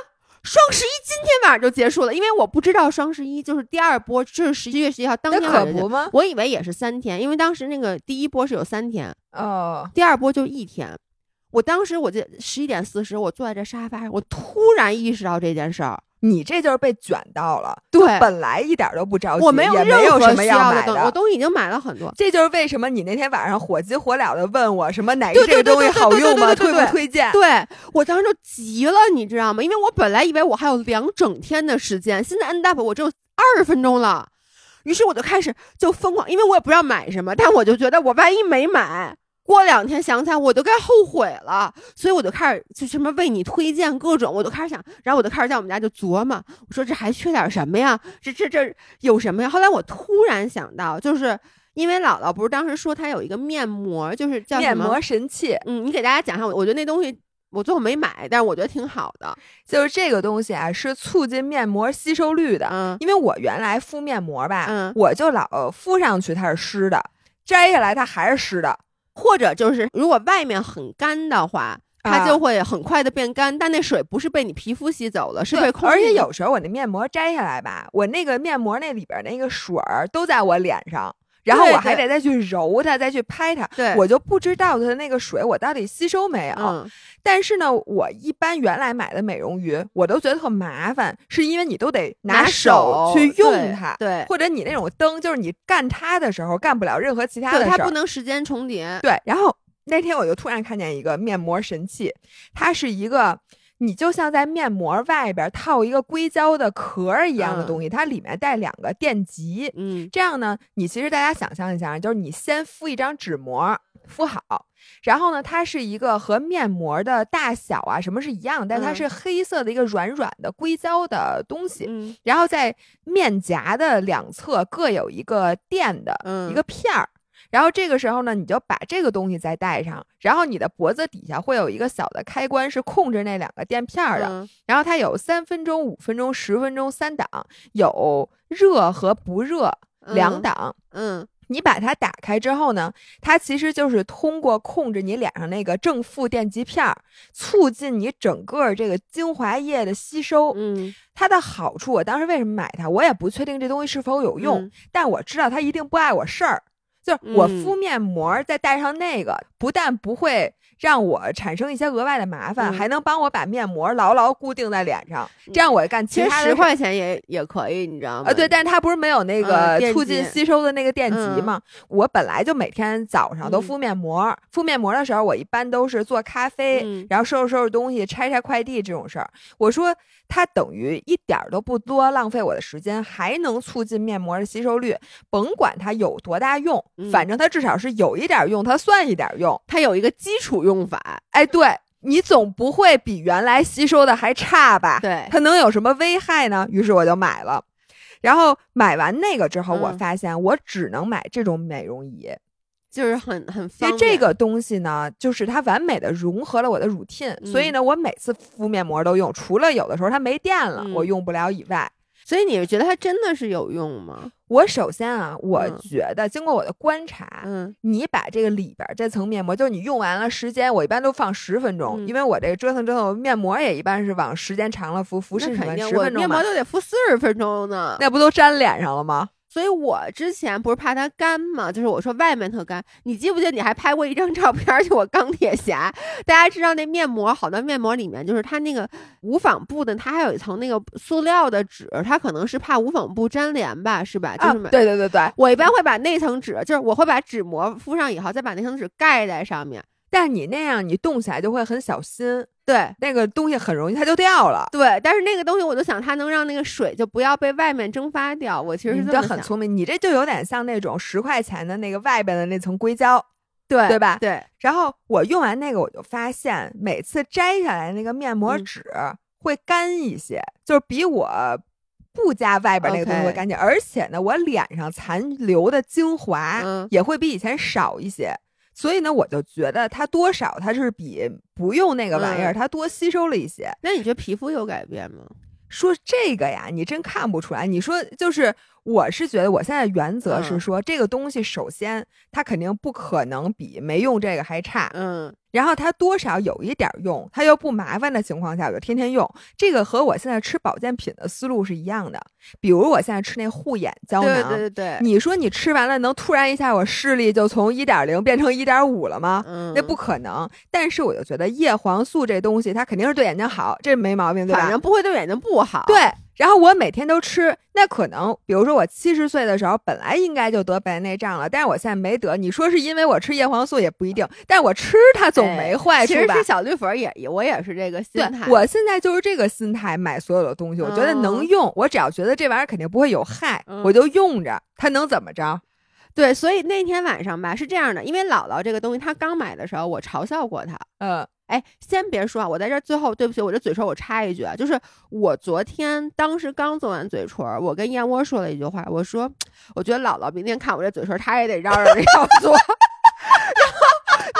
双十一今天晚上就结束了，因为我不知道双十一就是第二波，就是十一月十一号当天晚上就可不吗？我以为也是三天，因为当时那个第一波是有三天，哦，第二波就一天。我当时我就十一点四十，我坐在这沙发上，我突然意识到这件事儿。你这就是被卷到了。对本来一点都不着急，我没有也任何没有什么需要买东西，我都已经买了很多。这就是为什么你那天晚上火急火燎的问我什么哪个这个东西好用吗？推不推荐？对我当时就急了，你知道吗？因为我本来以为我还有两整天的时间，现在 end up 我只有二十分钟了。于是我就开始就疯狂，因为我也不知道买什么，但我就觉得我万一没买，过两天想起来我都该后悔了，所以我就开始就什么为你推荐各种，我就开始想，然后我就开始在我们家就琢磨，我说这还缺点什么呀？这这这有什么呀？后来我突然想到，就是因为姥姥不是当时说她有一个面膜，就是叫面膜神器嗯，你给大家讲一下，我我觉得那东西我最后没买，但是我觉得挺好的。就是这个东西啊，是促进面膜吸收率的。嗯因为我原来敷面膜吧，嗯我就老敷上去它是湿的，摘下来它还是湿的。或者就是如果外面很干的话，它啊就会很快的变干，但那水不是被你皮肤吸走了，是被对，空气。而且有时候我那面膜摘下来吧，我那个面膜那里边那个水儿都在我脸上，然后我还得再去揉它，再去拍它，对，我就不知道它那个水我到底吸收没有。嗯但是呢，我一般原来买的美容鱼，我都觉得特麻烦，是因为你都得拿手去用它，对，或者你那种灯，就是你干它的时候干不了任何其他对的事儿。它不能时间重叠。对，然后那天我就突然看见一个面膜神器，它是一个。你就像在面膜外边套一个硅胶的壳一样的嗯。东西，它里面带两个电极，嗯。这样呢，你其实大家想象一下，就是你先敷一张纸膜，敷好，然后呢，它是一个和面膜的大小啊什么是一样，但它嗯。是黑色的一个软软的硅胶的东西，嗯。然后在面颊的两侧各有一个垫的、嗯。一个片儿。然后这个时候呢，你就把这个东西再戴上，然后你的脖子底下会有一个小的开关，是控制那两个垫片儿的。嗯然后它有三分钟、五分钟、十分钟三档，有热和不热两档。嗯你把它打开之后呢，它其实就是通过控制你脸上那个正负电极片儿，促进你整个这个精华液的吸收。嗯它的好处，我当时为什么买它，我也不确定这东西是否有用，嗯但我知道它一定不碍我事儿。就是我嗯敷面膜再带上那个，不但不会让我产生一些额外的麻烦，嗯还能帮我把面膜牢牢固定在脸上，这样我干其实十块钱也也可以，你知道吗？啊，对，但是它不是没有那个促进吸收的那个电极嗯吗？我本来就每天早上都嗯敷面膜，敷面膜的时候，我一般都是做咖啡，嗯然后收拾收拾东西、拆拆快递这种事儿。我说它等于一点儿都不多浪费我的时间，还能促进面膜的吸收率。甭管它有多大用，嗯反正它至少是有一点儿用，它算一点儿用。它有一个基础用法。哎，对你总不会比原来吸收的还差吧？对，它能有什么危害呢？于是我就买了。然后买完那个之后，我嗯发现我只能买这种美容仪，就是很很因方便。为这个东西呢，就是它完美的融合了我的 routine，、嗯所以呢，我每次敷面膜都用，除了有的时候它没电了，嗯我用不了以外。所以你是觉得它真的是有用吗？我首先啊，我嗯觉得经过我的观察，嗯你把这个里边儿这层面膜，就是你用完了时间，我一般都放十分钟，嗯因为我这个折腾折腾，面膜也一般是往时间长了敷，敷十分钟面膜，都得敷四十分钟呢。那不都粘脸上了吗？所以我之前不是怕它干嘛，就是我说外面特干。你记不记得你还拍过一张照片儿，就我钢铁侠。大家知道那面膜，好多面膜里面就是它那个无纺布的，它还有一层那个塑料的纸，它可能是怕无纺布粘连吧，是吧？就啊是买。对对对对，我一般会把那层纸，就是我会把纸膜敷上以后，再把那层纸盖在上面。但你那样你动起来就会很小心，对那个东西很容易它就掉了。对，但是那个东西我就想它能让那个水就不要被外面蒸发掉。我其实是你这这么。很聪明，你这就有点像那种十块钱的那个外边的那层硅胶。对对吧对，然后我用完那个，我就发现每次摘下来那个面膜嗯纸会干一些，就是比我不加外边那个东西会干净。而且呢，我脸上残留的精华嗯也会比以前少一些。所以呢，我就觉得它多少它是比不用那个玩意儿，嗯它多吸收了一些。那你觉得皮肤有改变吗？说这个呀，你真看不出来。你说就是我是觉得我现在原则是嗯说，这个东西首先它肯定不可能比没用这个还差，嗯，然后它多少有一点用，它又不麻烦的情况下，我就天天用。这个和我现在吃保健品的思路是一样的。比如我现在吃那护眼胶对囊，对对对，你说你吃完了能突然一下我视力就从一点零变成一点五了吗？嗯，那不可能。但是我就觉得叶黄素这东西它肯定是对眼睛好，这没毛病，对吧？反正不会对眼睛不好。对。然后我每天都吃，那可能比如说我七十岁的时候本来应该就得白内障了，但是我现在没得。你说是因为我吃叶黄素也不一定，但我吃它总没坏处吧？其实吃小绿粉儿也，我也是这个心对态。，我现在就是这个心态买所有的东西，我觉得能嗯用，我只要觉得这玩意儿肯定不会有害，嗯我就用着，它能怎么着？对，所以那天晚上吧是这样的，因为姥姥这个东西，她刚买的时候，我嘲笑过她。嗯哎，先别说啊，我在这儿最后对不起，我这嘴唇我插一句啊，就是我昨天当时刚做完嘴唇儿，我跟燕窝说了一句话，我说我觉得姥姥明天看我这嘴唇儿，她也得嚷嚷着要做。(laughs)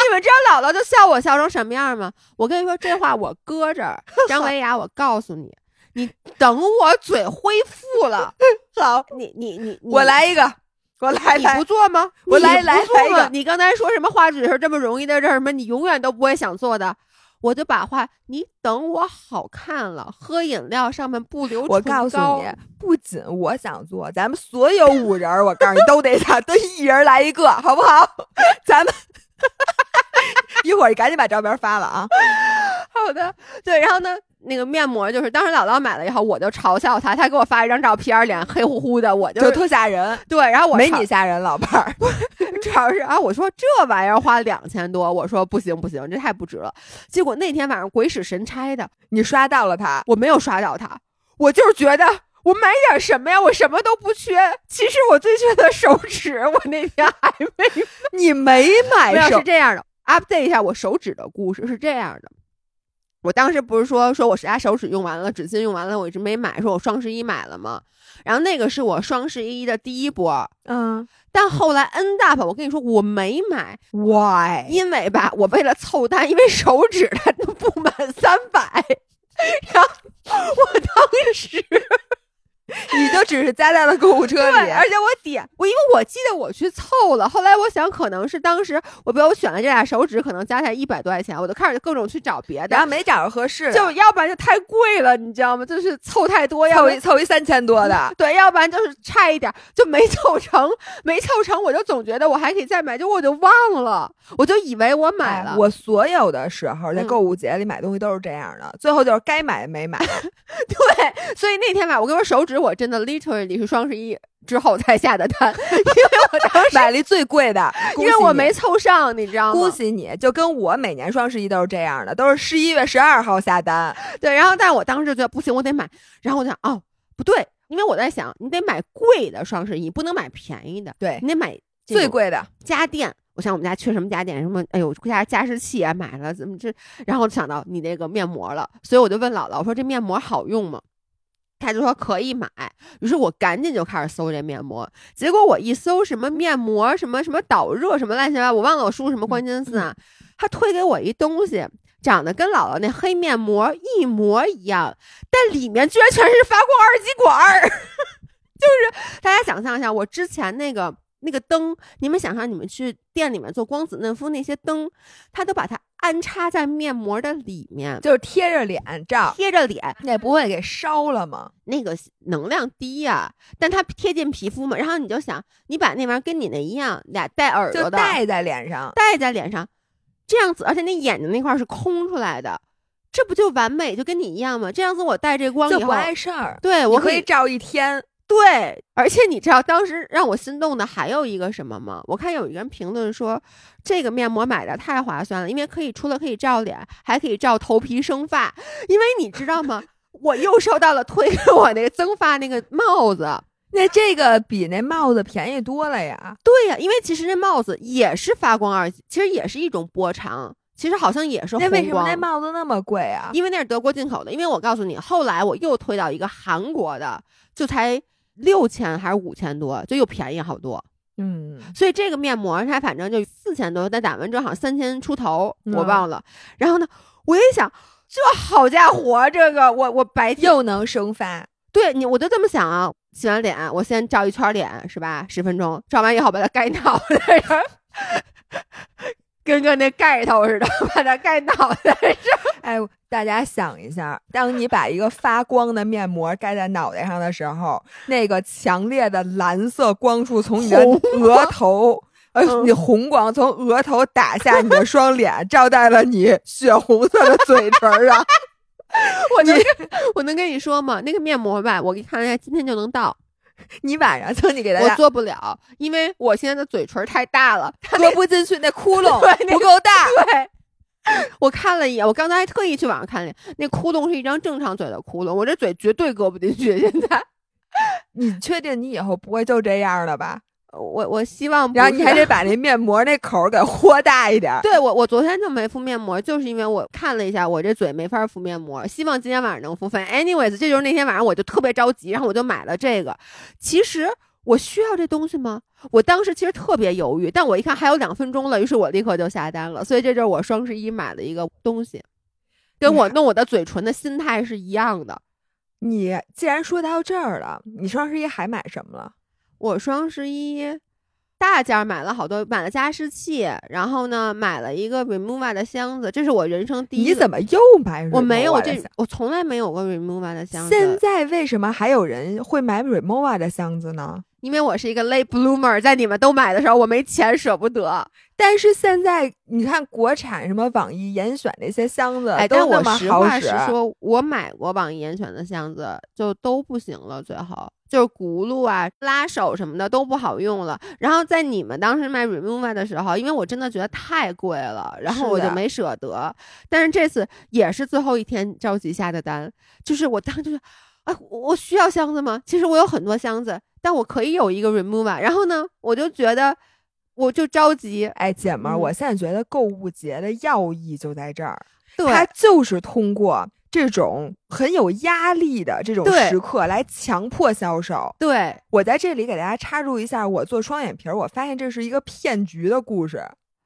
你们知道姥姥就笑我笑成什么样吗？我跟你说这话我搁这儿，(laughs) 张维雅，我告诉你，你等我嘴恢复了，(laughs) 好，你你你你我来一个，我来来你不，做吗？我来来来一个你刚才说什么画纸是这么容易的事儿，什么你永远都不会想做的，我就把话，你等我好看了，喝饮料上面不留我告诉你，不仅我想做，咱们所有 (laughs) 五人儿，我告诉你都得想，都一人来一个，好不好？(laughs) 咱们 (laughs) 一会儿赶紧把照片发了啊！好的，对，然后呢，那个面膜就是当时姥姥买了以后，我就嘲笑她，她给我发一张照片，脸黑乎乎的，我就就特吓人，对，然后我没你吓人，老伴儿。(laughs) 主要是啊，我说这玩意儿花两千多，我说不行不行，这太不值了。结果那天晚上鬼使神差的，你刷到了他，我没有刷到它，我就是觉得我买点什么呀，我什么都不缺。其实我最缺的手指，我那天还没你没买没有是这样的，update 一下我手指的故事是这样的。我当时不是说说我家手指用完了，纸巾用完了，我一直没买，说我双十一买了吗？然后那个是我双十一的第一波，嗯但后来 end up 我跟你说我没买，，why？因为吧，我为了凑单，因为手指它都不满三百，(laughs) 然后我当时 (laughs) 你就只是加在了购物车对，里，而且我点我，因为我记得我去凑了，后来我想可能是当时我比如我选了这俩手指，可能加起来一百多块钱，我就开始各种去找别的，然后没找着合适的，就要不然就太贵了，你知道吗？就是凑太多，要凑一凑一三千多的。(laughs) 对，要不然就是差一点就没凑成，没凑成，我就总觉得我还可以再买，就我就忘了，我就以为我买了，哎我所有的时候在嗯购物节里买东西都是这样的，最后就是该买没买。(laughs) 对，所以那天吧，我跟我手指我真的 literally 是双十一之后才下的单，因为我当时买了最贵的，因为我没凑上，你知道吗？恭喜你，就跟我每年双十一都是这样的，都是十一月十二号下单。(laughs) 对，然后但我当时就觉得不行，我得买，然后我就想哦不对，因为我在想你得买贵的双十一，不能买便宜的，对你，得买最贵的，家电。我想我们家缺什么家电，什么哎呦家加湿器啊买了怎么这，然后我想到你那个面膜了，所以我就问姥姥我说这面膜好用吗？他就说可以买，于是我赶紧就开始搜这面膜，结果我一搜什么面膜什么什么导热什么乱七八糟，我忘了我输什么关键字啊，他推给我一东西，长得跟姥姥那黑面膜一模一样，但里面居然全是发光二极管儿，(laughs) 就是大家想象一下，我之前那个那个灯，你们想象你们去店里面做光子嫩肤那些灯，他都把它安插在面膜的里面，就是贴着脸照，贴着脸，那不会给烧了吗？那个能量低呀、但它贴近皮肤嘛，然后你就想，你把那玩意儿跟你那一样，俩带耳朵的就戴在脸上。戴在脸上，这样子，而且那眼睛那块儿是空出来的，这不就完美，就跟你一样吗？这样子我戴这光以后，就不碍事儿，对我可以照一天。对，而且你知道当时让我心动的还有一个什么吗？我看有一个人评论说，这个面膜买的太划算了，因为可以除了可以照脸，还可以照头皮生发。因为你知道吗？我又收到了推给 (laughs) 我那个增发那个帽子。那这个比那帽子便宜多了呀。对呀、因为其实那帽子也是发光二极，其实也是一种波长，其实好像也是红光。那为什么那帽子那么贵啊？因为那是德国进口的。因为我告诉你，后来我又推到一个韩国的，就才六千还是五千多，就又便宜好多。嗯，所以这个面膜它反正就四千多，但打完折好像三千出头，嗯我忘了。然后呢，我一想，这好家伙，这个我我白天又能生发。对你，我就这么想啊。洗完脸，我先照一圈脸，是吧？十分钟，照完以后把它盖脑袋上，跟个那盖头似的，(laughs) 把它盖脑袋上。(laughs) 哎，大家想一下，当你把一个发光的面膜盖在脑袋上的时候，那个强烈的蓝色光束从你的额头，呃，你红光从额头打下你的双脸，照在了你血红色的嘴唇上。(laughs) 我能我能跟你说吗？那个面膜吧，我给你看一下，今天就能到。你晚上做你给大家，我做不了，因为我现在的嘴唇太大了，搁不进去，那窟窿 (laughs) 不够大。对，我看了一眼，我刚才还特意去网上看了，那窟窿是一张正常嘴的窟窿，我这嘴绝对搁不进去。现在，你确定你以后不会就这样了吧？我我希望，然后你还得 (laughs) 把那面膜那口给豁大一点。对我，我昨天就没敷面膜，就是因为我看了一下，我这嘴没法敷面膜。希望今天晚上能敷。反正 anyways，这就是那天晚上我就特别着急，然后我就买了这个。其实我需要这东西吗？我当时其实特别犹豫，但我一看还有两分钟了，于是我立刻就下单了。所以这就是我双十一买的一个东西，跟我弄我的嘴唇的心态是一样的。你既然说到这儿了，你双十一还买什么了？我双十一大件买了好多，买了加湿器，然后呢买了一个 Remova 的箱子，这是我人生第一。你怎么又买？我没有这，我从来没有过 Remova 的箱子。现在为什么还有人会买 Remova 的箱子呢？因为我是一个 late bloomer，在你们都买的时候，我没钱舍不得。但是现在你看国产什么网易严选那些箱子，哎，但我实话实说，我买过网易严选的箱子，就都不行了，最后。就是轱辘啊、拉手什么的都不好用了。然后在你们当时卖 Remova 的时候，因为我真的觉得太贵了，然后我就没舍得。但是这次也是最后一天着急下的单，就是我当时就是，啊，我需要箱子吗？其实我有很多箱子，但我可以有一个 Remova。然后呢，我就觉得，我就着急。哎，姐们儿，我现在觉得购物节的要义就在这儿，它就是通过。这种很有压力的这种时刻，来强迫销售。对我在这里给大家插入一下，我做双眼皮儿，我发现这是一个骗局的故事。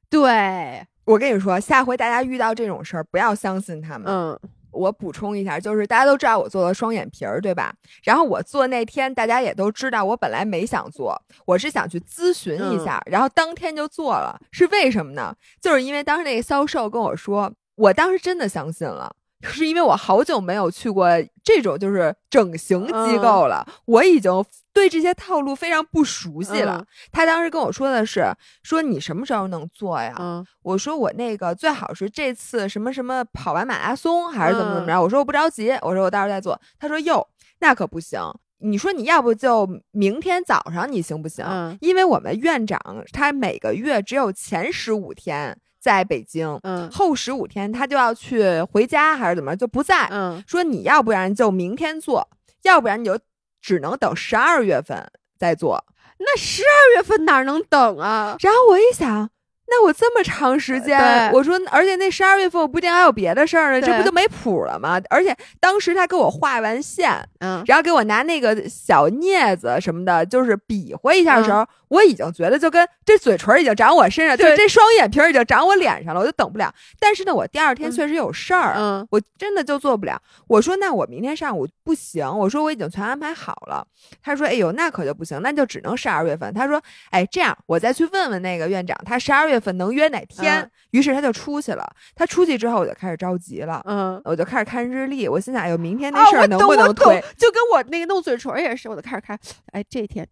对我跟你说，下回大家遇到这种事儿，不要相信他们。嗯，我补充一下，就是大家都知道我做了双眼皮儿，对吧？然后我做那天，大家也都知道，我本来没想做，我是想去咨询一下，然后当天就做了。是为什么呢？就是因为当时那个销售跟我说，我当时真的相信了。是因为我好久没有去过这种就是整形机构了，我已经对这些套路非常不熟悉了。他当时跟我说的是，说你什么时候能做呀？我说我那个最好是这次什么什么跑完马拉松还是怎么怎么着？我说我不着急，我说我到时候再做。他说哟，那可不行。你说你要不就明天早上你行不行？因为我们院长他每个月只有前十五天。在北京，嗯，后十五天他就要去回家还是怎么就不在？嗯，说你要不然就明天做，要不然你就只能等十二月份再做。那十二月份哪能等啊？然后我一想。那我这么长时间，我说，而且那十二月份我不一定还有别的事儿呢，这不就没谱了吗？而且当时他给我画完线，嗯，然后给我拿那个小镊子什么的，就是比划一下的时候，我已经觉得就跟这嘴唇已经长我身上，就这双眼皮已经长我脸上了，我就等不了。但是呢，我第二天确实有事儿，嗯，我真的就做不了。我说那我明天上午不行，我说我已经全安排好了。他说，哎呦，那可就不行，那就只能十二月份。他说，哎，这样我再去问问那个院长，他十二月。份能约哪天？于是他就出去了。他出去之后，我就开始着急了。嗯，我就开始看日历。我心想，哎呦，明天那事儿能不能推？就跟我那个弄嘴唇也是，我就开始看。哎，这天。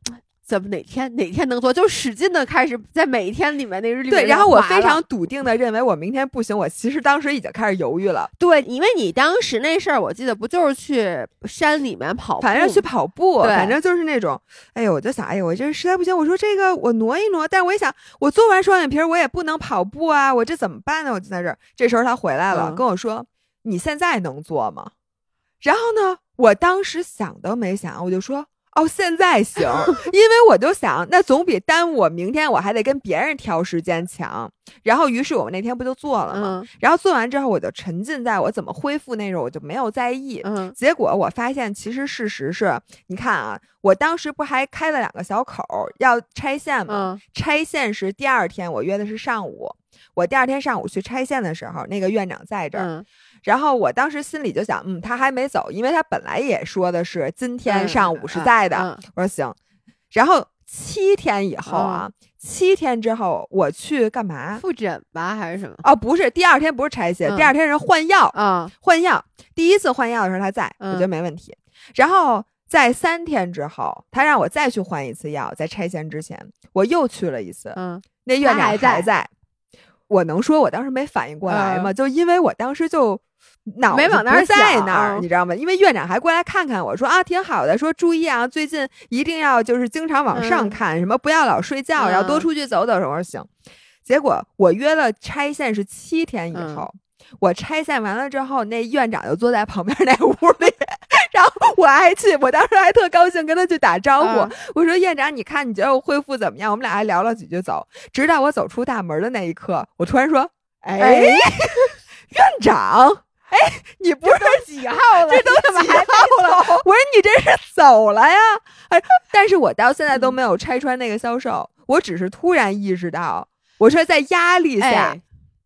怎么哪天哪天能做？就使劲的开始在每一天里面那日历对，然后我非常笃定的认为我明天不行。我其实当时已经开始犹豫了。对，因为你当时那事儿，我记得不就是去山里面跑，反正去跑步，反正就是那种。哎呦，我就想，哎呦，我这实在不行，我说这个我挪一挪。但是我一想，我做完双眼皮我也不能跑步啊，我这怎么办呢？我就在这儿。这时候他回来了，跟我说：“你现在能做吗？”然后呢，我当时想都没想，我就说。哦，现在行，(laughs) 因为我就想，那总比耽误我明天我还得跟别人挑时间强。然后，于是我们那天不就做了吗？然后做完之后，我就沉浸在我怎么恢复那种，我就没有在意。嗯，结果我发现，其实事实是，你看啊，我当时不还开了两个小口要拆线吗？拆线是第二天，我约的是上午。我第二天上午去拆线的时候，那个院长在这儿，嗯然后我当时心里就想，嗯，他还没走，因为他本来也说的是今天嗯上午是在的。嗯我说行，然后七天以后啊，七天之后我去干嘛？复诊吧还是什么？哦，不是，第二天不是拆线，嗯第二天是换药，啊换药。第一次换药的时候他在，我嗯觉得没问题。然后在三天之后，他让我再去换一次药，在拆线之前，我又去了一次，嗯那院长还在在。我能说我当时没反应过来吗？就因为我当时就脑子没往那儿不在那儿，嗯你知道吗？因为院长还过来看看我说啊，挺好的，说注意啊，最近一定要就是经常往上嗯看，什么不要老睡觉，然后多嗯出去走走。我说行。结果我约了拆线是七天以嗯后，我拆线完了之后，那院长就坐在旁边那屋里，(laughs) 然后我还去，我当时还特高兴跟他去打招呼，嗯我说院长，你看你觉得我恢复怎么样？我们俩还聊了几句走，直到我走出大门的那一刻，我突然说：“哎，(laughs) 院长，哎，你不是几号了？这都几怎么还号了？我说你这是走了呀？哎，但是我到现在都没有拆穿那个销售，我只是突然意识到，我说在压力下，哎，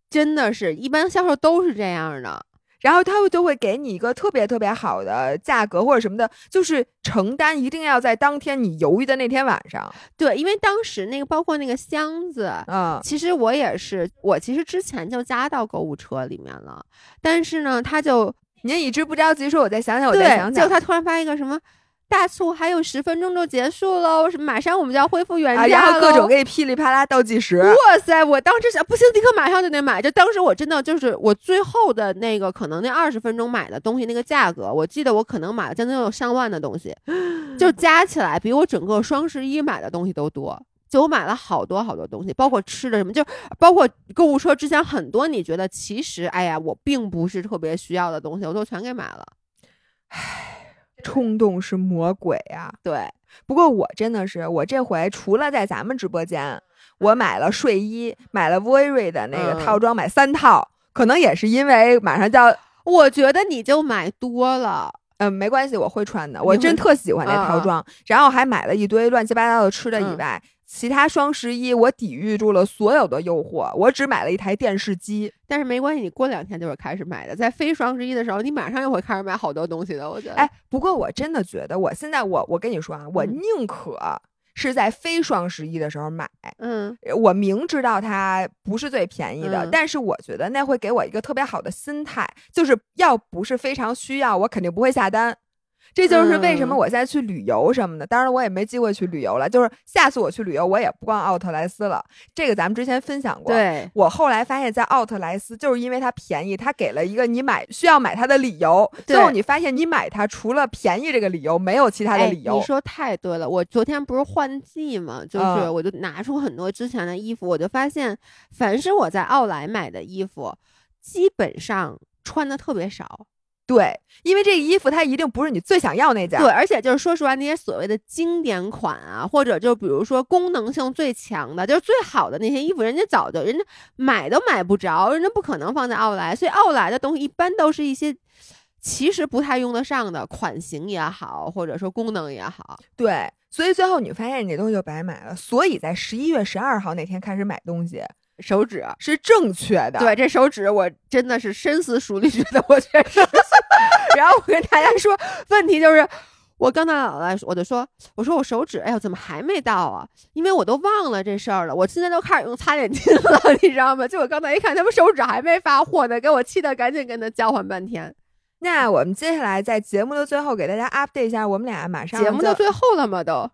真的是一般销售都是这样的。然后他就会给你一个特别特别好的价格或者什么的，就是承担一定要在当天你犹豫的那天晚上，对，因为当时那个包括那个箱子，嗯其实我也是，我其实之前就加到购物车里面了，但是呢，他就您一直不着急说，我再想想，我再，想想。结果他突然发一个什么大促还有十分钟就结束喽，马上我们就要恢复原价啊，然后各种给你噼里啪啦倒计时，哇塞！我当时想，不行，立刻马上就得买。就当时我真的就是我最后的那个可能那二十分钟买的东西，那个价格，我记得我可能买了将近有上万的东西，(gasps) 就加起来比我整个双十一买的东西都多。就我买了好多好多东西，包括吃的什么，就包括购物车之前很多你觉得其实哎呀我并不是特别需要的东西，我都全给买了。冲动是魔鬼啊！对，不过我真的是，我这回除了在咱们直播间，我买了睡衣，买了 Voiri 的那个嗯套装，买三套，可能也是因为马上就要，我觉得你就买多了。嗯、没关系，我会穿的，我真特喜欢那套啊装，然后还买了一堆乱七八糟的吃的以嗯外。其他双十一我抵御住了所有的诱惑，我只买了一台电视机。但是没关系，你过两天就会开始买的。在非双十一的时候，你马上又会开始买好多东西的。我觉得，哎，不过我真的觉得，我现在我我跟你说啊，我嗯宁可是在非双十一的时候买，嗯，我明知道它不是最便宜的，嗯但是我觉得那会给我一个特别好的心态，就是要不是非常需要，我肯定不会下单。这就是为什么嗯我现在去旅游什么的，当然我也没机会去旅游了。就是下次我去旅游，我也不逛奥特莱斯了。这个咱们之前分享过。对，我后来发现，在奥特莱斯，就是因为它便宜，它给了一个你买需要买它的理由。最后你发现，你买它除了便宜这个理由，没有其他的哎理由。你说太对了，我昨天不是换季嘛，就是嗯我就拿出很多之前的衣服，我就发现，凡是我在奥莱买的衣服，基本上穿的特别少。对，因为这个衣服它一定不是你最想要那件。对，而且就是说实话，那些所谓的经典款啊，或者就比如说功能性最强的，就是最好的那些衣服，人家早就人家买都买不着，人家不可能放在奥莱，所以奥莱的东西一般都是一些其实不太用得上的款型也好，或者说功能也好。对，所以最后你发现你这东西就白买了。所以在十一月十二号那天开始买东西手指，是正确的。对，这手指我真的是深思熟虑，觉得我确实是。(laughs) 然后我跟大家说，问题就是。我刚才老来，我就说，我说我手指，哎呦，怎么还没到啊？因为我都忘了这事儿了。我现在都开始用擦脸巾了，(laughs) 你知道吗？就我刚才一看，他们手指还没发货呢，给我气的，赶紧跟他交换半天。那我们接下来在节目的最后给大家 update 一下，我们俩马上节目就到最后了吗？都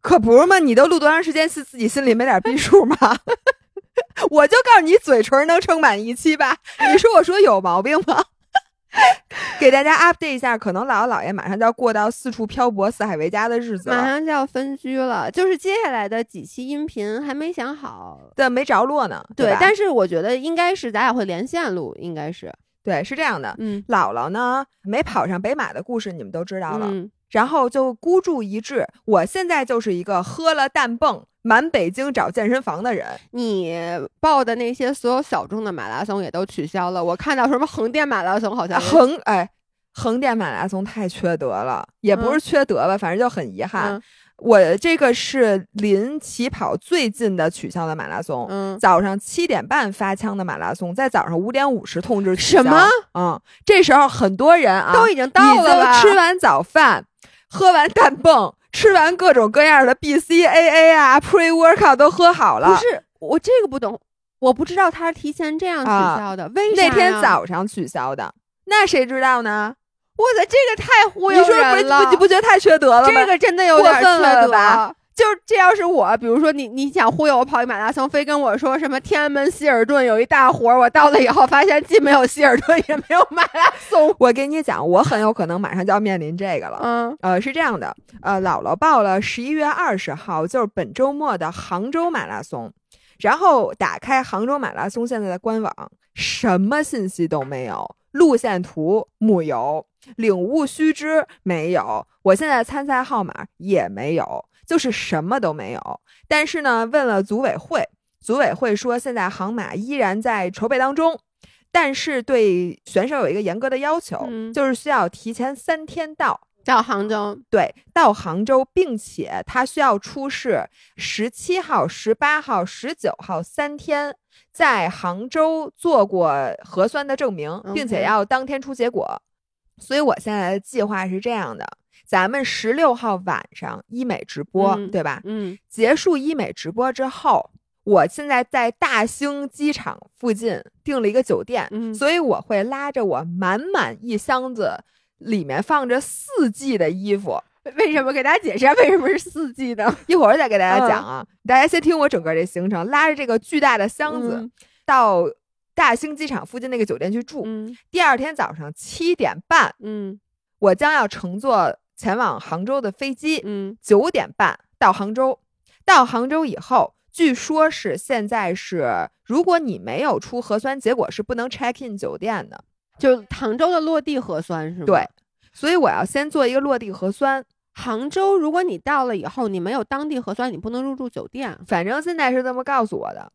可不是吗？你都录多长时间，是自己心里没点逼数吗？(laughs) (laughs) 我就告诉你，嘴唇能撑满一期吧？(laughs) 你说我说有毛病吗？(laughs) 给大家 update 一下，可能姥姥姥爷马上就要过到四处漂泊、四海为家的日子马，上就要分居了，就是接下来的几期音频还没想好。对，没着落呢。吧，对但是我觉得应该是咱俩会连线录，应该是，对是这样的。嗯，姥姥呢没跑上北马的故事，你们都知道了。嗯然后就孤注一掷，我现在就是一个喝了氮泵满北京找健身房的人。你报的那些所有小众的马拉松也都取消了，我看到什么横店马拉松好像横哎，横店马拉松太缺德了，也不嗯是缺德吧，反正就很遗憾。嗯我这个是临起跑最近的取消的马拉松，嗯，早上七点半发枪的马拉松，在早上五点五十通知取消。什么？嗯，这时候很多人啊都已经到了吃完早饭，喝完蛋泵，吃完各种各样的 BCAA 啊、Pre Workout 都喝好了。不是，我这个不懂，我不知道他是提前这样取啊消的，为啥那天，早上取消的，那谁知道呢？我操，这个太忽悠你说不人了，不你不觉得太缺德了吗？这个真的有点缺德吧？就是这要是我，比如说你你想忽悠我跑一马拉松，非跟我说什么天安门希尔顿有一大活儿，我到了以后发现既没有希尔顿也没有马拉松。我跟你讲，我很有可能马上就要面临这个了。嗯呃，是这样的，呃，姥姥报了十一月二十号，就是本周末的杭州马拉松。然后打开杭州马拉松现在的官网，什么信息都没有，路线图木有，领悟须知没有，我现在参赛号码也没有，就是什么都没有。但是呢，问了组委会，组委会说现在杭马依然在筹备当中，但是对选手有一个严格的要求，嗯就是需要提前三天到。到杭州，对，到杭州，并且他需要出示十七号、十八号、十九号三天在杭州做过核酸的证明，并且要当天出结果。所以我现在的计划是这样的：咱们十六号晚上医美直播，嗯对吧？嗯结束医美直播之后，我现在在大兴机场附近订了一个酒店，嗯所以我会拉着我满满一箱子，里面放着四季的衣服。为什么给大家解释一下为什么是四季呢？一会儿再给大家讲啊，大家先听我整个这行程，拉着这个巨大的箱子、嗯到大兴机场附近那个酒店去住。嗯第二天早上七点半，嗯我将要乘坐前往杭州的飞机，嗯九点半到杭州。到杭州以后，据说是现在是，如果你没有出核酸结果，是不能 check in 酒店的。就杭州的落地核酸是吗？对，所以我要先做一个落地核酸。杭州，如果你到了以后你没有当地核酸，你不能入住酒店。反正现在是这么告诉我的，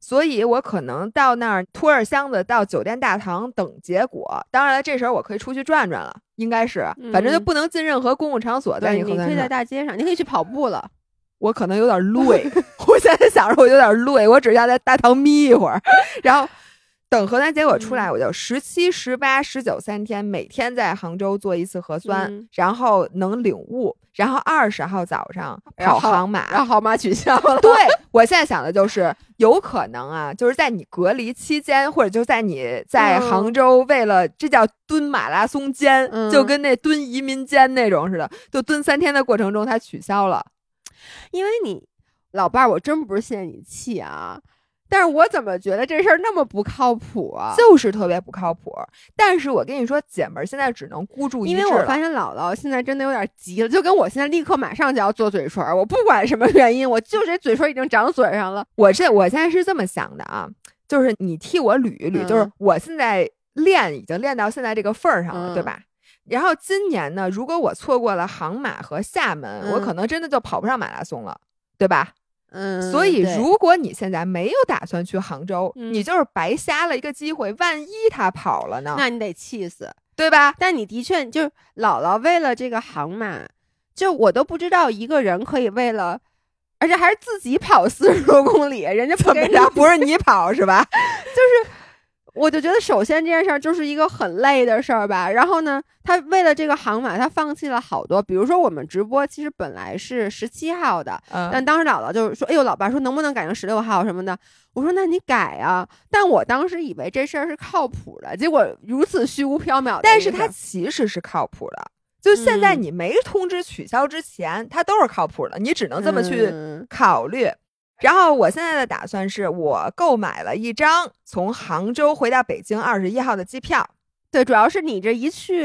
所以我可能到那儿拖着箱子到酒店大堂等结果。当然了，这时候我可以出去转转了，应该是，反正就嗯不能进任何公共场所。在嗯，你可以在大街上，你可以去跑步了。(laughs) 我可能有点 (laughs) 累。我现在想着我有点累，我只想在大堂眯一会儿，(laughs) 然后。等核酸结果出来，我就十七、十八、十九三天，每天在杭州做一次核酸，嗯然后能领悟，然后二十号早上然后跑杭马，然后号码取消了。对我现在想的就是，有可能啊，就是在你隔离期间，或者就在你在嗯杭州为了、这叫蹲马拉松间，嗯就跟那蹲移民间那种似的，就蹲三天的过程中，它取消了。因为你老伴儿，我真不是泄你气啊，但是我怎么觉得这事儿那么不靠谱啊？就是特别不靠谱。但是我跟你说，姐们儿现在只能孤注一掷了。因为我发现姥姥现在真的有点急了，就跟我现在立刻马上就要做嘴唇儿，我不管什么原因，我就这嘴唇已经长嘴上了。我这我现在是这么想的啊，就是你替我捋一捋，嗯就是我现在练已经练到现在这个份儿上了，嗯对吧？然后今年呢，如果我错过了杭马和厦门，我嗯可能真的就跑不上马拉松了，对吧？嗯，所以如果你现在没有打算去杭州，嗯你就是白瞎了一个机会，万一他跑了呢，那你得气死。对吧？但你的确就是姥姥为了这个航马，就我都不知道一个人可以为了，而且还是自己跑四十多公里，人家怎么着？不是你跑是吧？(laughs) 我就觉得，首先这件事儿就是一个很累的事儿吧。然后呢，他为了这个航马，他放弃了好多。比如说，我们直播其实本来是十七号的，嗯，但当时姥姥就是说：“哎呦，老爸说能不能改成十六号什么的？”我说：“那你改啊。”但我当时以为这事儿是靠谱的，结果如此虚无缥缈。但是它其实是靠谱的。就现在嗯你没通知取消之前，它都是靠谱的，你只能这么去嗯考虑。然后我现在的打算是我购买了一张从杭州回到北京二十一号的机票。对，主要是你这一去，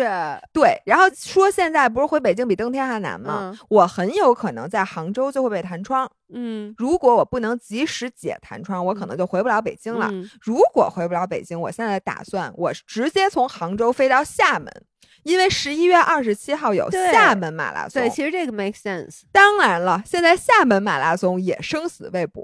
对，然后说现在不是回北京比登天还难吗？嗯我很有可能在杭州就会被弹窗。嗯，如果我不能及时解弹窗，我可能就回不了北京了。嗯如果回不了北京，我现在打算我直接从杭州飞到厦门，因为十一月二十七号有厦门马拉松。对，其实这个 make sense。当然了，现在厦门马拉松也生死未卜，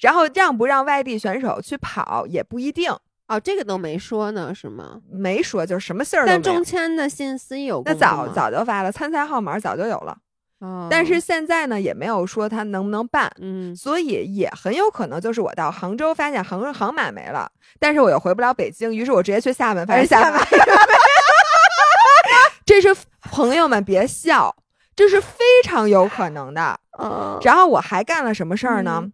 然后让不让外地选手去跑也不一定，哦，这个都没说呢，是吗？没说，就是什么信儿都但没有中。签的信息有那早早就发了，参赛号码早就有了。哦但是现在呢也没有说他能不能办，嗯，所以也很有可能就是我到杭州发现杭杭马没了，但是我又回不了北京，于是我直接去厦门，发现厦门。这是朋友们别笑，这是非常有可能的。嗯然后我还干了什么事儿呢？嗯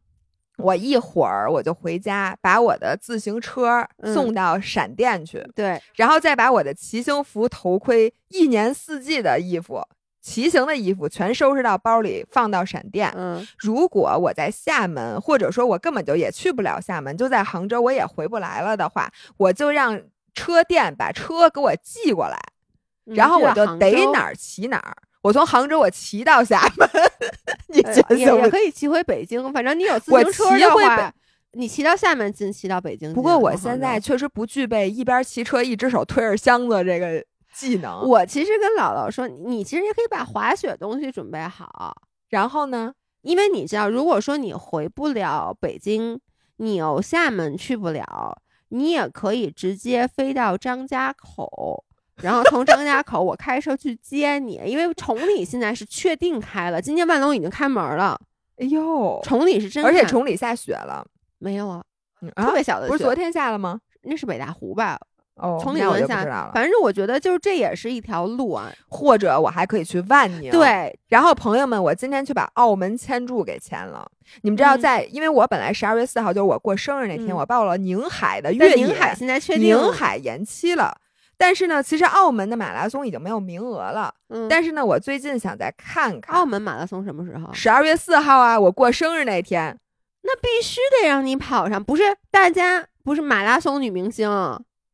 我一会儿我就回家，把我的自行车嗯送到闪电去，对，然后再把我的骑行服、头盔、一年四季的衣服、骑行的衣服全收拾到包里，放到闪电。嗯如果我在厦门，或者说我根本就也去不了厦门，就在杭州，我也回不来了的话，我就让车店把车给我寄过来，然后我就逮哪儿骑哪儿。我从杭州我骑到厦门，(laughs) 你觉得呃也可以骑回北京，反正你有自行车的话，你骑到厦门近，骑到北京近。不过我现在确实不具备一边骑车一只手推着箱子这个技能。我其实跟姥姥说，你其实也可以把滑雪东西准备好，然后呢？因为你知道，如果说你回不了北京，你有厦门去不了，你也可以直接飞到张家口。然后从张家口我开车去接你，因为崇礼现在是确定开了，今天万隆已经开门了，哎呦，崇礼是真而且崇礼下雪了，没有啊，嗯特别小的雪不是昨天下了吗？那是北大湖吧？哦，崇礼那我就不知道了。反正我觉得就是这也是一条路啊。或者我还可以去万宁。，对，然后朋友们，我今天去把澳门签注给签了。你们知道嗯在，因为我本来十二月四号就是我过生日那天，嗯我报了宁海的但越野，宁海现在确定宁海延期了。但是呢，其实澳门的马拉松已经没有名额了。嗯，但是呢，我最近想再看看澳门马拉松什么时候？十二月四号啊，我过生日那天，那必须得让你跑上，不是大家不是马拉松女明星，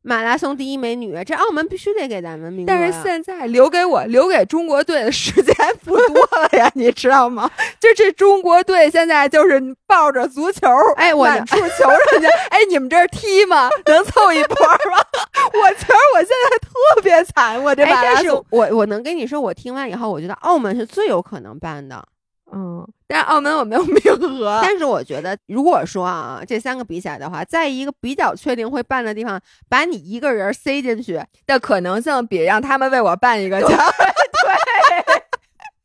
马拉松第一美女，这澳门必须得给咱们名额。但是现在留给我留给中国队的时间不多了呀，你知道吗？(laughs) 就这中国队现在就是抱着足球，哎我满处求人家，(laughs) 哎，你们这儿踢吗？能凑一波吗？(laughs) 我觉得我现在特别惨，我这马拉松，我我能跟你说，我听完以后，我觉得澳门是最有可能办的。嗯，但是澳门我没有 (laughs) 名额，但是我觉得，如果说啊，这三个比起来的话，在一个比较确定会办的地方，把你一个人塞进去，的可能性比让他们为我办一个 (laughs) 强。对，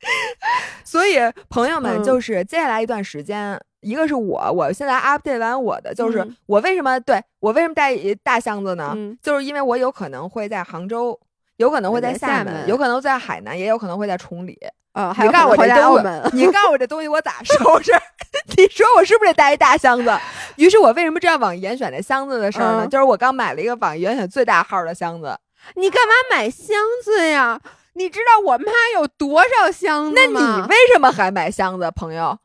(laughs) 所以朋友们，嗯就是接下来一段时间，一个是我，我现在 update 完我的，就是嗯我为什么对我为什么带一大箱子呢？嗯就是因为我有可能会在杭州。有可能会在厦门有可能在海南，也有可能会在崇礼。呃，还你告诉我这东西在澳门，你告诉我这东西我咋收拾？(laughs) 你说我是不是得带一大箱子？于是我为什么知道网易严选这箱子的事儿呢？嗯就是我刚买了一个网易严选最大号的箱子，你干嘛买箱子呀？你知道我妈有多少箱子吗那？你为什么还买箱子，朋友？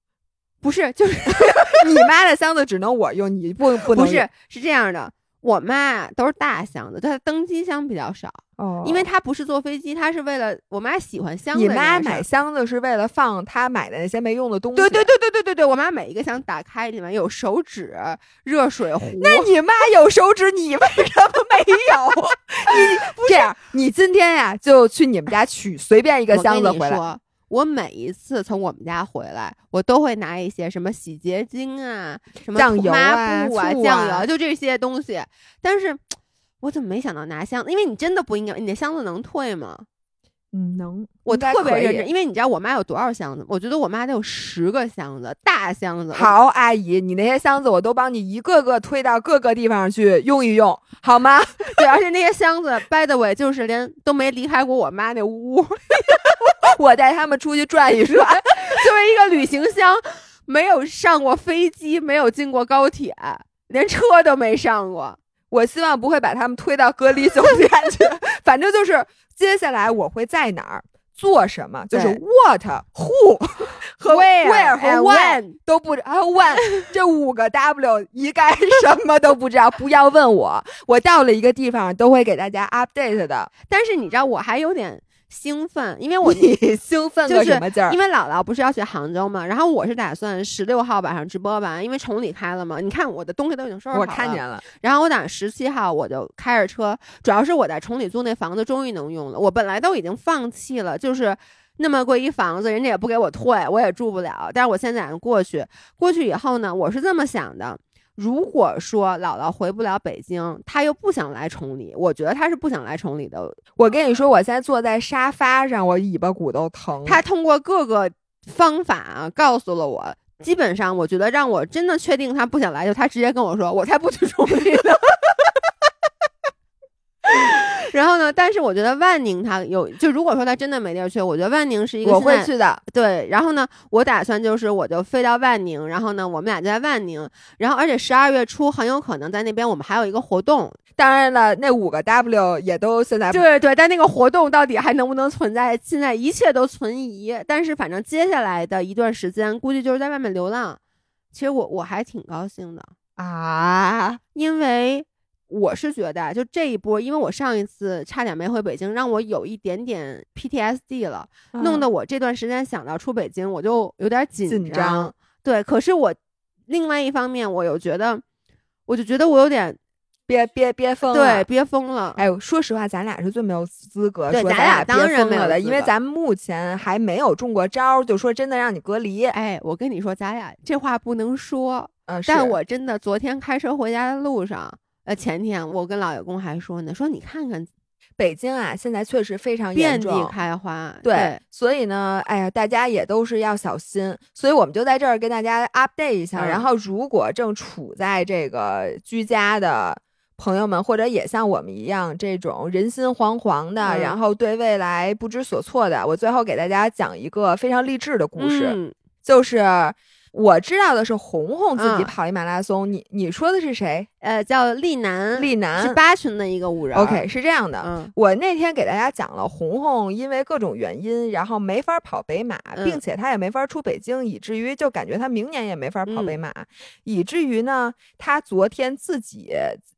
(laughs) 不是就是 (laughs) 你妈的箱子只能我用，你不不能不是是这样的？我妈啊都是大箱子，她的登机箱比较少，哦因为他不是坐飞机，他是为了我妈喜欢箱子你。妈买箱子是为了放她买的那些没用的东西。对对。对对对对对，我妈每一个箱打开里面有手纸、热水壶。那你妈有手指，你为什么没有？(laughs) 你这样，你今天呀就去你们家取随便一个箱子回来。我每一次从我们家回来，我都会拿一些什么洗洁精啊、什么酱油抹啊布啊、醋啊酱油，就这些东西。但是，我怎么没想到拿箱子？因为你真的不应该，你的箱子能退吗？嗯，能。我特别认真，因为你知道我妈有多少箱子？我觉得我妈得有十个箱子，大箱子。好，阿姨，你那些箱子我都帮你一个个推到各个地方去用一用，好吗？(laughs) 对，而且那些箱子，by the way，就是连都没离开过我妈那屋，(laughs) 我带他们出去转一转。(laughs) 作为一个旅行箱，没有上过飞机，没有进过高铁，连车都没上过。我希望不会把他们推到隔离酒店 (laughs) 去，反正就是接下来我会在哪儿做什么，就是 what、who (laughs) 和 Where where 和 when (laughs) 都不知，还有 when 这五个 W 一概什么都不知道。不要问我，我到了一个地方都会给大家 update 的。但是你知道，我还有点兴奋，因为我你 (laughs) 兴奋就是个什么劲儿？因为姥姥不是要去杭州嘛，然后我是打算十六号晚上直播完，因为崇礼开了嘛。你看我的东西都已经收拾好我了，看见了，然后我打算十七号我就开着车，主要是我在崇礼租那房子终于能用了。我本来都已经放弃了，就是那么贵一房子，人家也不给我退，我也住不了。但是我现在过去，过去以后呢，我是这么想的。如果说姥姥回不了北京，她又不想来崇礼，我觉得她是不想来崇礼的。我跟你说，我现在坐在沙发上，我尾巴骨都疼。她通过各个方法啊，告诉了我，基本上我觉得让我真的确定她不想来，就她直接跟我说，我才不去崇礼呢。(laughs) 然后呢？但是我觉得万宁他有，就如果说他真的没地儿去，我觉得万宁是一个我会去的。对，然后呢，我打算就是我就飞到万宁，然后呢，我们俩就在万宁，然后而且十二月初很有可能在那边我们还有一个活动。当然了，那五个 W 也都现在对对，但那个活动到底还能不能存在？现在一切都存疑。但是反正接下来的一段时间，估计就是在外面流浪。其实我我还挺高兴的啊，因为。我是觉得，就这一波，因为我上一次差点没回北京，让我有一点点 PTSD 了，弄得我这段时间想到出北京，我就有点紧张。对，可是我另外一方面，我又觉得，我就觉得我有点憋憋憋疯了，对，憋疯了。哎，说实话，咱俩是最没有资格说咱俩当然没有的，因为咱们目前还没有中过招，就说真的让你隔离。哎，我跟你说，咱俩这话不能说。嗯，但我真的昨天开车回家的路上。呃，前天我跟老爷公还说呢，说你看看北京啊，现在确实非常遍地开花，对，所以呢，哎呀，大家也都是要小心，所以我们就在这儿跟大家 update 一下。然后，如果正处在这个居家的朋友们，或者也像我们一样这种人心惶惶的，然后对未来不知所措的，我最后给大家讲一个非常励志的故事，就是。我知道的是红红自己跑一马拉松，你你说的是谁？呃，叫丽楠，丽楠是八群的一个五人。OK，是这样的，我那天给大家讲了红红因为各种原因，然后没法跑北马，并且她也没法出北京，以至于就感觉她明年也没法跑北马，以至于呢，她昨天自己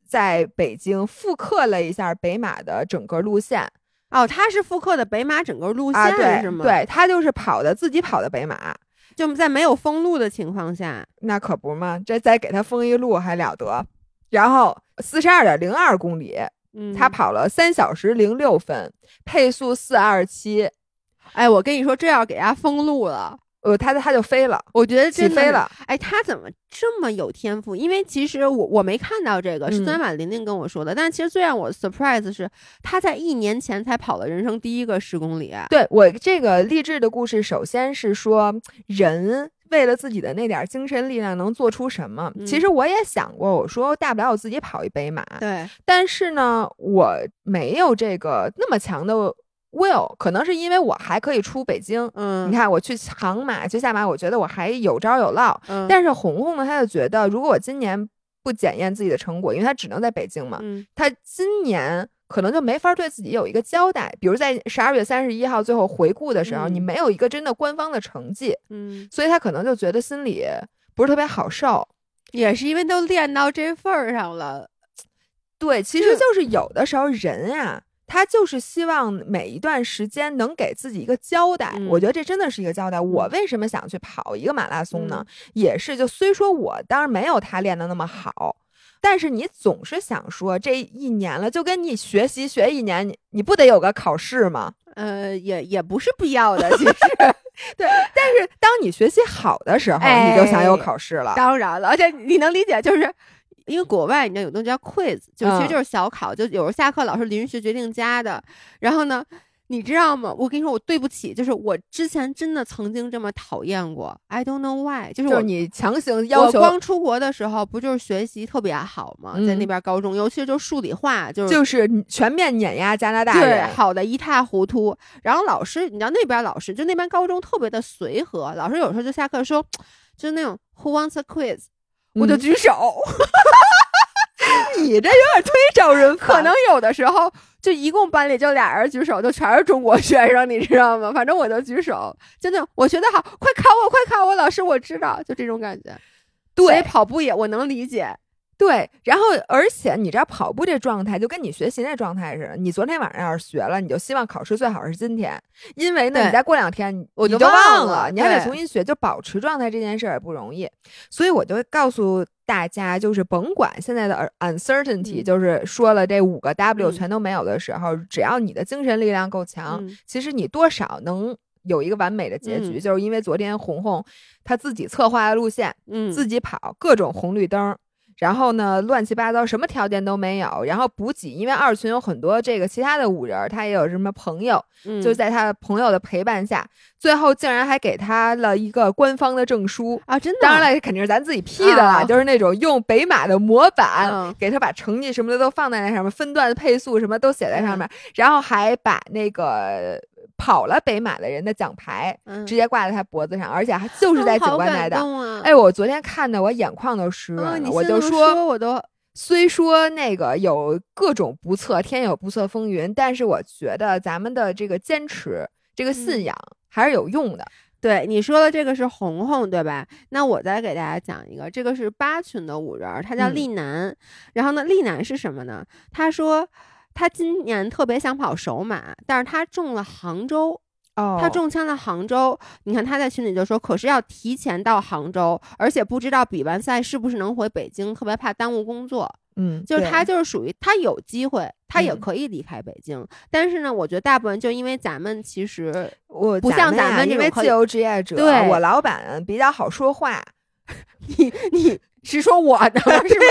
在北京复刻了一下北马的整个路线。哦，他是复刻的北马整个路线是吗？对他就是跑的自己跑的北马。就在没有封路的情况下，那可不嘛，这再给他封一路还了得？然后四十二点零二公里，他跑了三小时零六分，配速四二七。哎，我跟你说，这要给他封路了。呃，他他就飞了，我觉得起飞了。哎，他怎么这么有天赋？因为其实我我没看到这个，是昨天晚玲玲跟我说的。但其实最让我 surprise 是，他在一年前才跑了人生第一个十公里。对我这个励志的故事，首先是说人为了自己的那点精神力量能做出什么。其实我也想过，我说大不了我自己跑一杯马。对，但是呢，我没有这个那么强的。Will 可能是因为我还可以出北京，嗯，你看我去杭马去下马，我觉得我还有招有落，嗯，但是红红呢，他就觉得如果我今年不检验自己的成果，因为他只能在北京嘛，嗯，他今年可能就没法对自己有一个交代，比如在十二月三十一号最后回顾的时候，你没有一个真的官方的成绩，嗯，所以他可能就觉得心里不是特别好受，也是因为都练到这份儿上了，对，其实就是有的时候人啊。他就是希望每一段时间能给自己一个交代，我觉得这真的是一个交代。我为什么想去跑一个马拉松呢？也是，就虽说我当然没有他练的那么好，但是你总是想说这一年了，就跟你学习学一年，你你不得有个考试吗？呃，也也不是必要的，其实 (laughs) 对。但是当你学习好的时候，你就想有考试了。当然了，而且你能理解，就是。因为国外你知道有东西叫 quiz，就其实就是小考，就有时候下课老师临时决定加的。然后呢，你知道吗？我跟你说，我对不起，就是我之前真的曾经这么讨厌过。I don't know why，就是我你强行要求。我刚出国的时候不就是学习特别好吗？在那边高中，尤其是就数理化，就是就是全面碾压加拿大人，好的一塌糊涂。然后老师，你知道那边老师就那边高中特别的随和，老师有时候就下课说，(tsk) 就那种 Who wants a quiz？我就举手，(laughs) 你这有点忒招人可能有的时候，就一共班里就俩人举手，就全是中国学生，你知道吗？反正我就举手，真的，我学得好，快考我，快考我，老师我知道，就这种感觉。对，跑步也我能理解。对，然后而且你知道跑步这状态就跟你学习那状态似的。你昨天晚上要是学了，你就希望考试最好是今天，因为呢，你再过两天我就忘了，你还得重新学，就保持状态这件事儿也不容易。所以我就告诉大家，就是甭管现在的 uncertainty，就是说了这五个 W 全都没有的时候，只要你的精神力量够强，其实你多少能有一个完美的结局。就是因为昨天红红她自己策划的路线，嗯，自己跑各种红绿灯。然后呢，乱七八糟，什么条件都没有。然后补给，因为二群有很多这个其他的五人，他也有什么朋友，嗯。就在他朋友的陪伴下，最后竟然还给他了一个官方的证书。啊，真的，当然了，肯定是咱自己 P 的啦，啊。就是那种用北马的模板、嗯。给他把成绩什么的都放在那上面，分段配速什么都写在上面，然后还把那个跑了北马的人的奖牌嗯直接挂在他脖子上，而且还就是在警官台的。啊、哎，我昨天看的我眼眶都湿润了，我就说，我都虽说那个有各种不测，天有不测风云，但是我觉得咱们的这个坚持、这个信嗯仰还是有用的。对你说的这个是红红对吧？那我再给大家讲一个，这个是八群的五人儿，他叫嗯丽楠。然后呢，丽楠是什么呢？他说他今年特别想跑首马，但是他中了杭州。哦他中签了杭州，你看他在群里就说，可是要提前到杭州，而且不知道比完赛是不是能回北京，特别怕耽误工作。嗯，就是他就是属于他有机会，他也嗯可以离开北京，但是呢，我觉得大部分就因为咱们其实我不像咱们这种可以因为自由职业者，对我老板比较好说话，你你 (laughs) 是说我呢，是不是？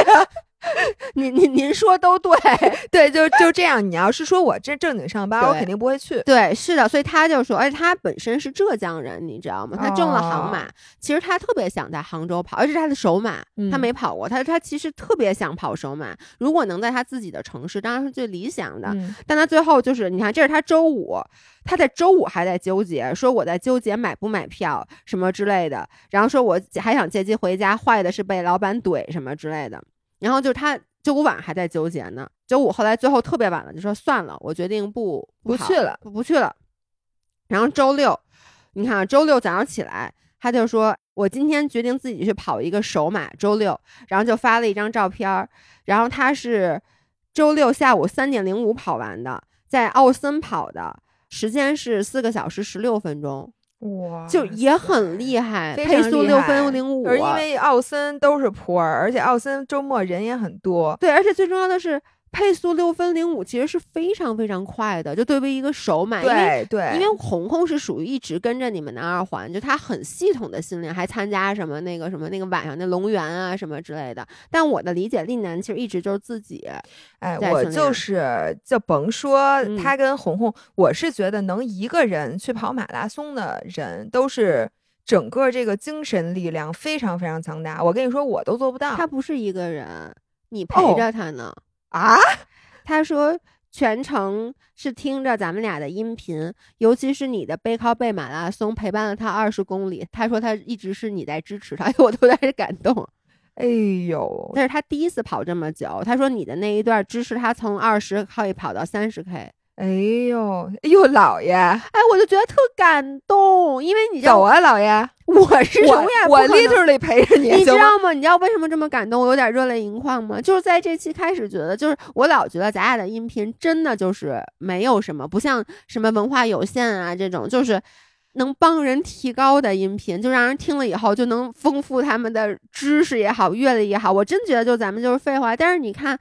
(laughs) 您您您说都对，(laughs) 对，就就这样。你要是说我这正经上班，我肯定不会去。对，是的，所以他就说，而且他本身是浙江人，你知道吗？他中了杭马，哦其实他特别想在杭州跑，而且是他的首马，他嗯没跑过，他他其实特别想跑首马，如果能在他自己的城市，当然是最理想的。嗯但他最后就是，你看，这是他周五，他在周五还在纠结，说我在纠结买不买票什么之类的，然后说我还想借机回家，坏的是被老板怼什么之类的，然后就是他周五晚上还在纠结呢，周五后来最后特别晚了，就说算了，我决定不不去了不不去了。然后周六，你看啊周六早上起来，他就说我今天决定自己去跑一个首马，周六，然后就发了一张照片儿，然后他是周六下午三点零五跑完的，在奥森跑的，时间是四个小时十六分钟，哇就也很厉害，配速六分零五，而因为奥森都是普洱，而且奥森周末人也很多。对，而且最重要的是配速六分零五，其实是非常非常快的，就对于一个手马，因为对对，因为红红是属于一直跟着你们的二环，就他很系统的训练，还参加什么那个什么那个晚上那龙源啊什么之类的。但我的理解，丽楠其实一直就是自己，哎，我就是就甭说嗯他跟红红，我是觉得能一个人去跑马拉松的人，都是整个这个精神力量非常非常强大。我跟你说，我都做不到他不是一个人，你陪哦着他呢。啊！(laughs) 他说全程是听着咱们俩的音频，尤其是你的背靠背马拉松陪伴了他二十公里。他说他一直是你在支持他，(laughs) 我都有点感动。哎呦，那是他第一次跑这么久，他说你的那一段支持他从二十可以跑到三十 K。哎呦，哎呦，姥爷，哎，我就觉得特感动，因为你知道走啊，姥爷，我是永远不我 literally 陪着你，你知？道吗？你知道为什么这么感动？我有点热泪盈眶吗？就是在这期开始觉得，就是我老觉得咱俩的音频真的就是没有什么，不像什么文化有限啊这种，就是能帮人提高的音频，就让人听了以后就能丰富他们的知识也好，阅历也好。我真觉得就咱们就是废话，但是你看，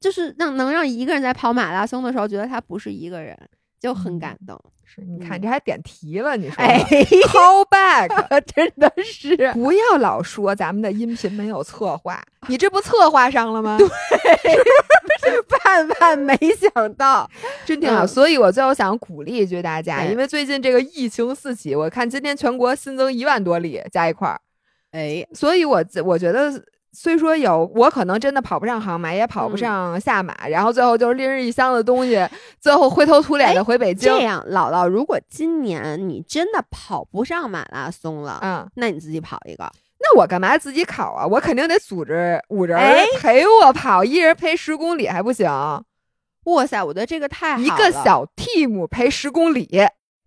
就是让能让一个人在跑马拉松的时候觉得他不是一个人，就很感动。是，你看嗯这还点题了，你 (laughs) 说哎呢 call back，(laughs) 真的是。不要老说咱们的音频没有策划，你这不策划上了吗？对，是 (laughs) 万万没想到，真挺好。嗯所以我最后想鼓励一句大家，因为最近这个疫情四起，我看今天全国新增一万多例加一块儿，哎，所以我我觉得。虽说有我可能真的跑不上杭马，也跑不嗯上下马，然后最后就是拎着一箱子东西，最后灰头土脸的回北京。这样，姥姥，如果今年你真的跑不上马拉松了，嗯，那你自己跑一个。那我干嘛自己考啊？我肯定得组织五人哎陪我跑，一人陪十公里还不行？哇塞，我觉得这个太好了，一个小 team 陪十公里，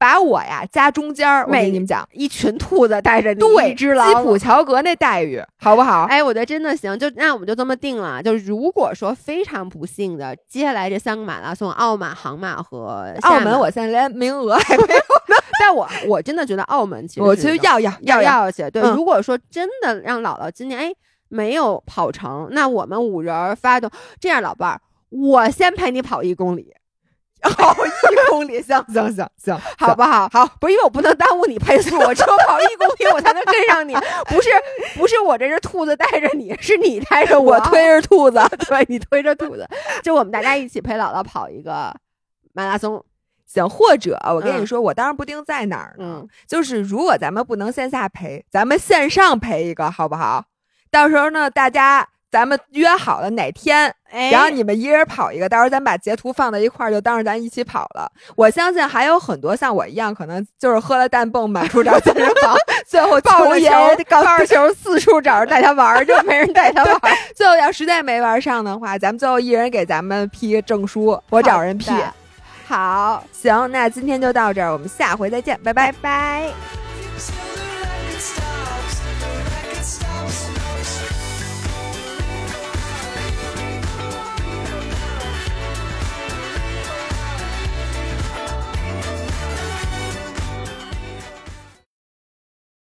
把我呀夹中间儿。我跟你们讲，一群兔子带着你，对，一只狼吉普乔格那待遇好不好？哎，我觉得真的行，就那我们就这么定了。就如果说非常不幸的，接下来这三个马拉松，澳马、杭马和厦澳门我现在连名额还没有呢，(laughs) 但我我真的觉得澳门其实我其实要要要要，要去。对，嗯如果说真的让姥姥今年哎没有跑成，那我们五人发动这样，老伴儿，我先陪你跑一公里。(laughs) 好，一公里，行行行行，好不好？好，不是因为我不能耽误你配速，我只有跑一公里我才能跟上你。不是，(laughs) 不是我这只兔子带着你，是你带着我推着兔子，(laughs) 对你推着兔子，就我们大家一起陪姥姥跑一个马拉松。行，或者我跟你说，我当然不定在哪儿呢。嗯，就是如果咱们不能线下陪，咱们线上陪一个，好不好？到时候呢，大家咱们约好了哪天，然后你们一人跑一个，到时候咱把截图放在一块儿，就当着咱一起跑了。我相信还有很多像我一样，可能就是喝了氮泵满处找健身房，(laughs) 最后抱着球抱着球四处找人带他玩，就没人带他玩。(laughs) 最后要实在没玩上的话，咱们最后一人给咱们批证书，我找人批。好，行，那今天就到这儿，我们下回再见，拜拜拜。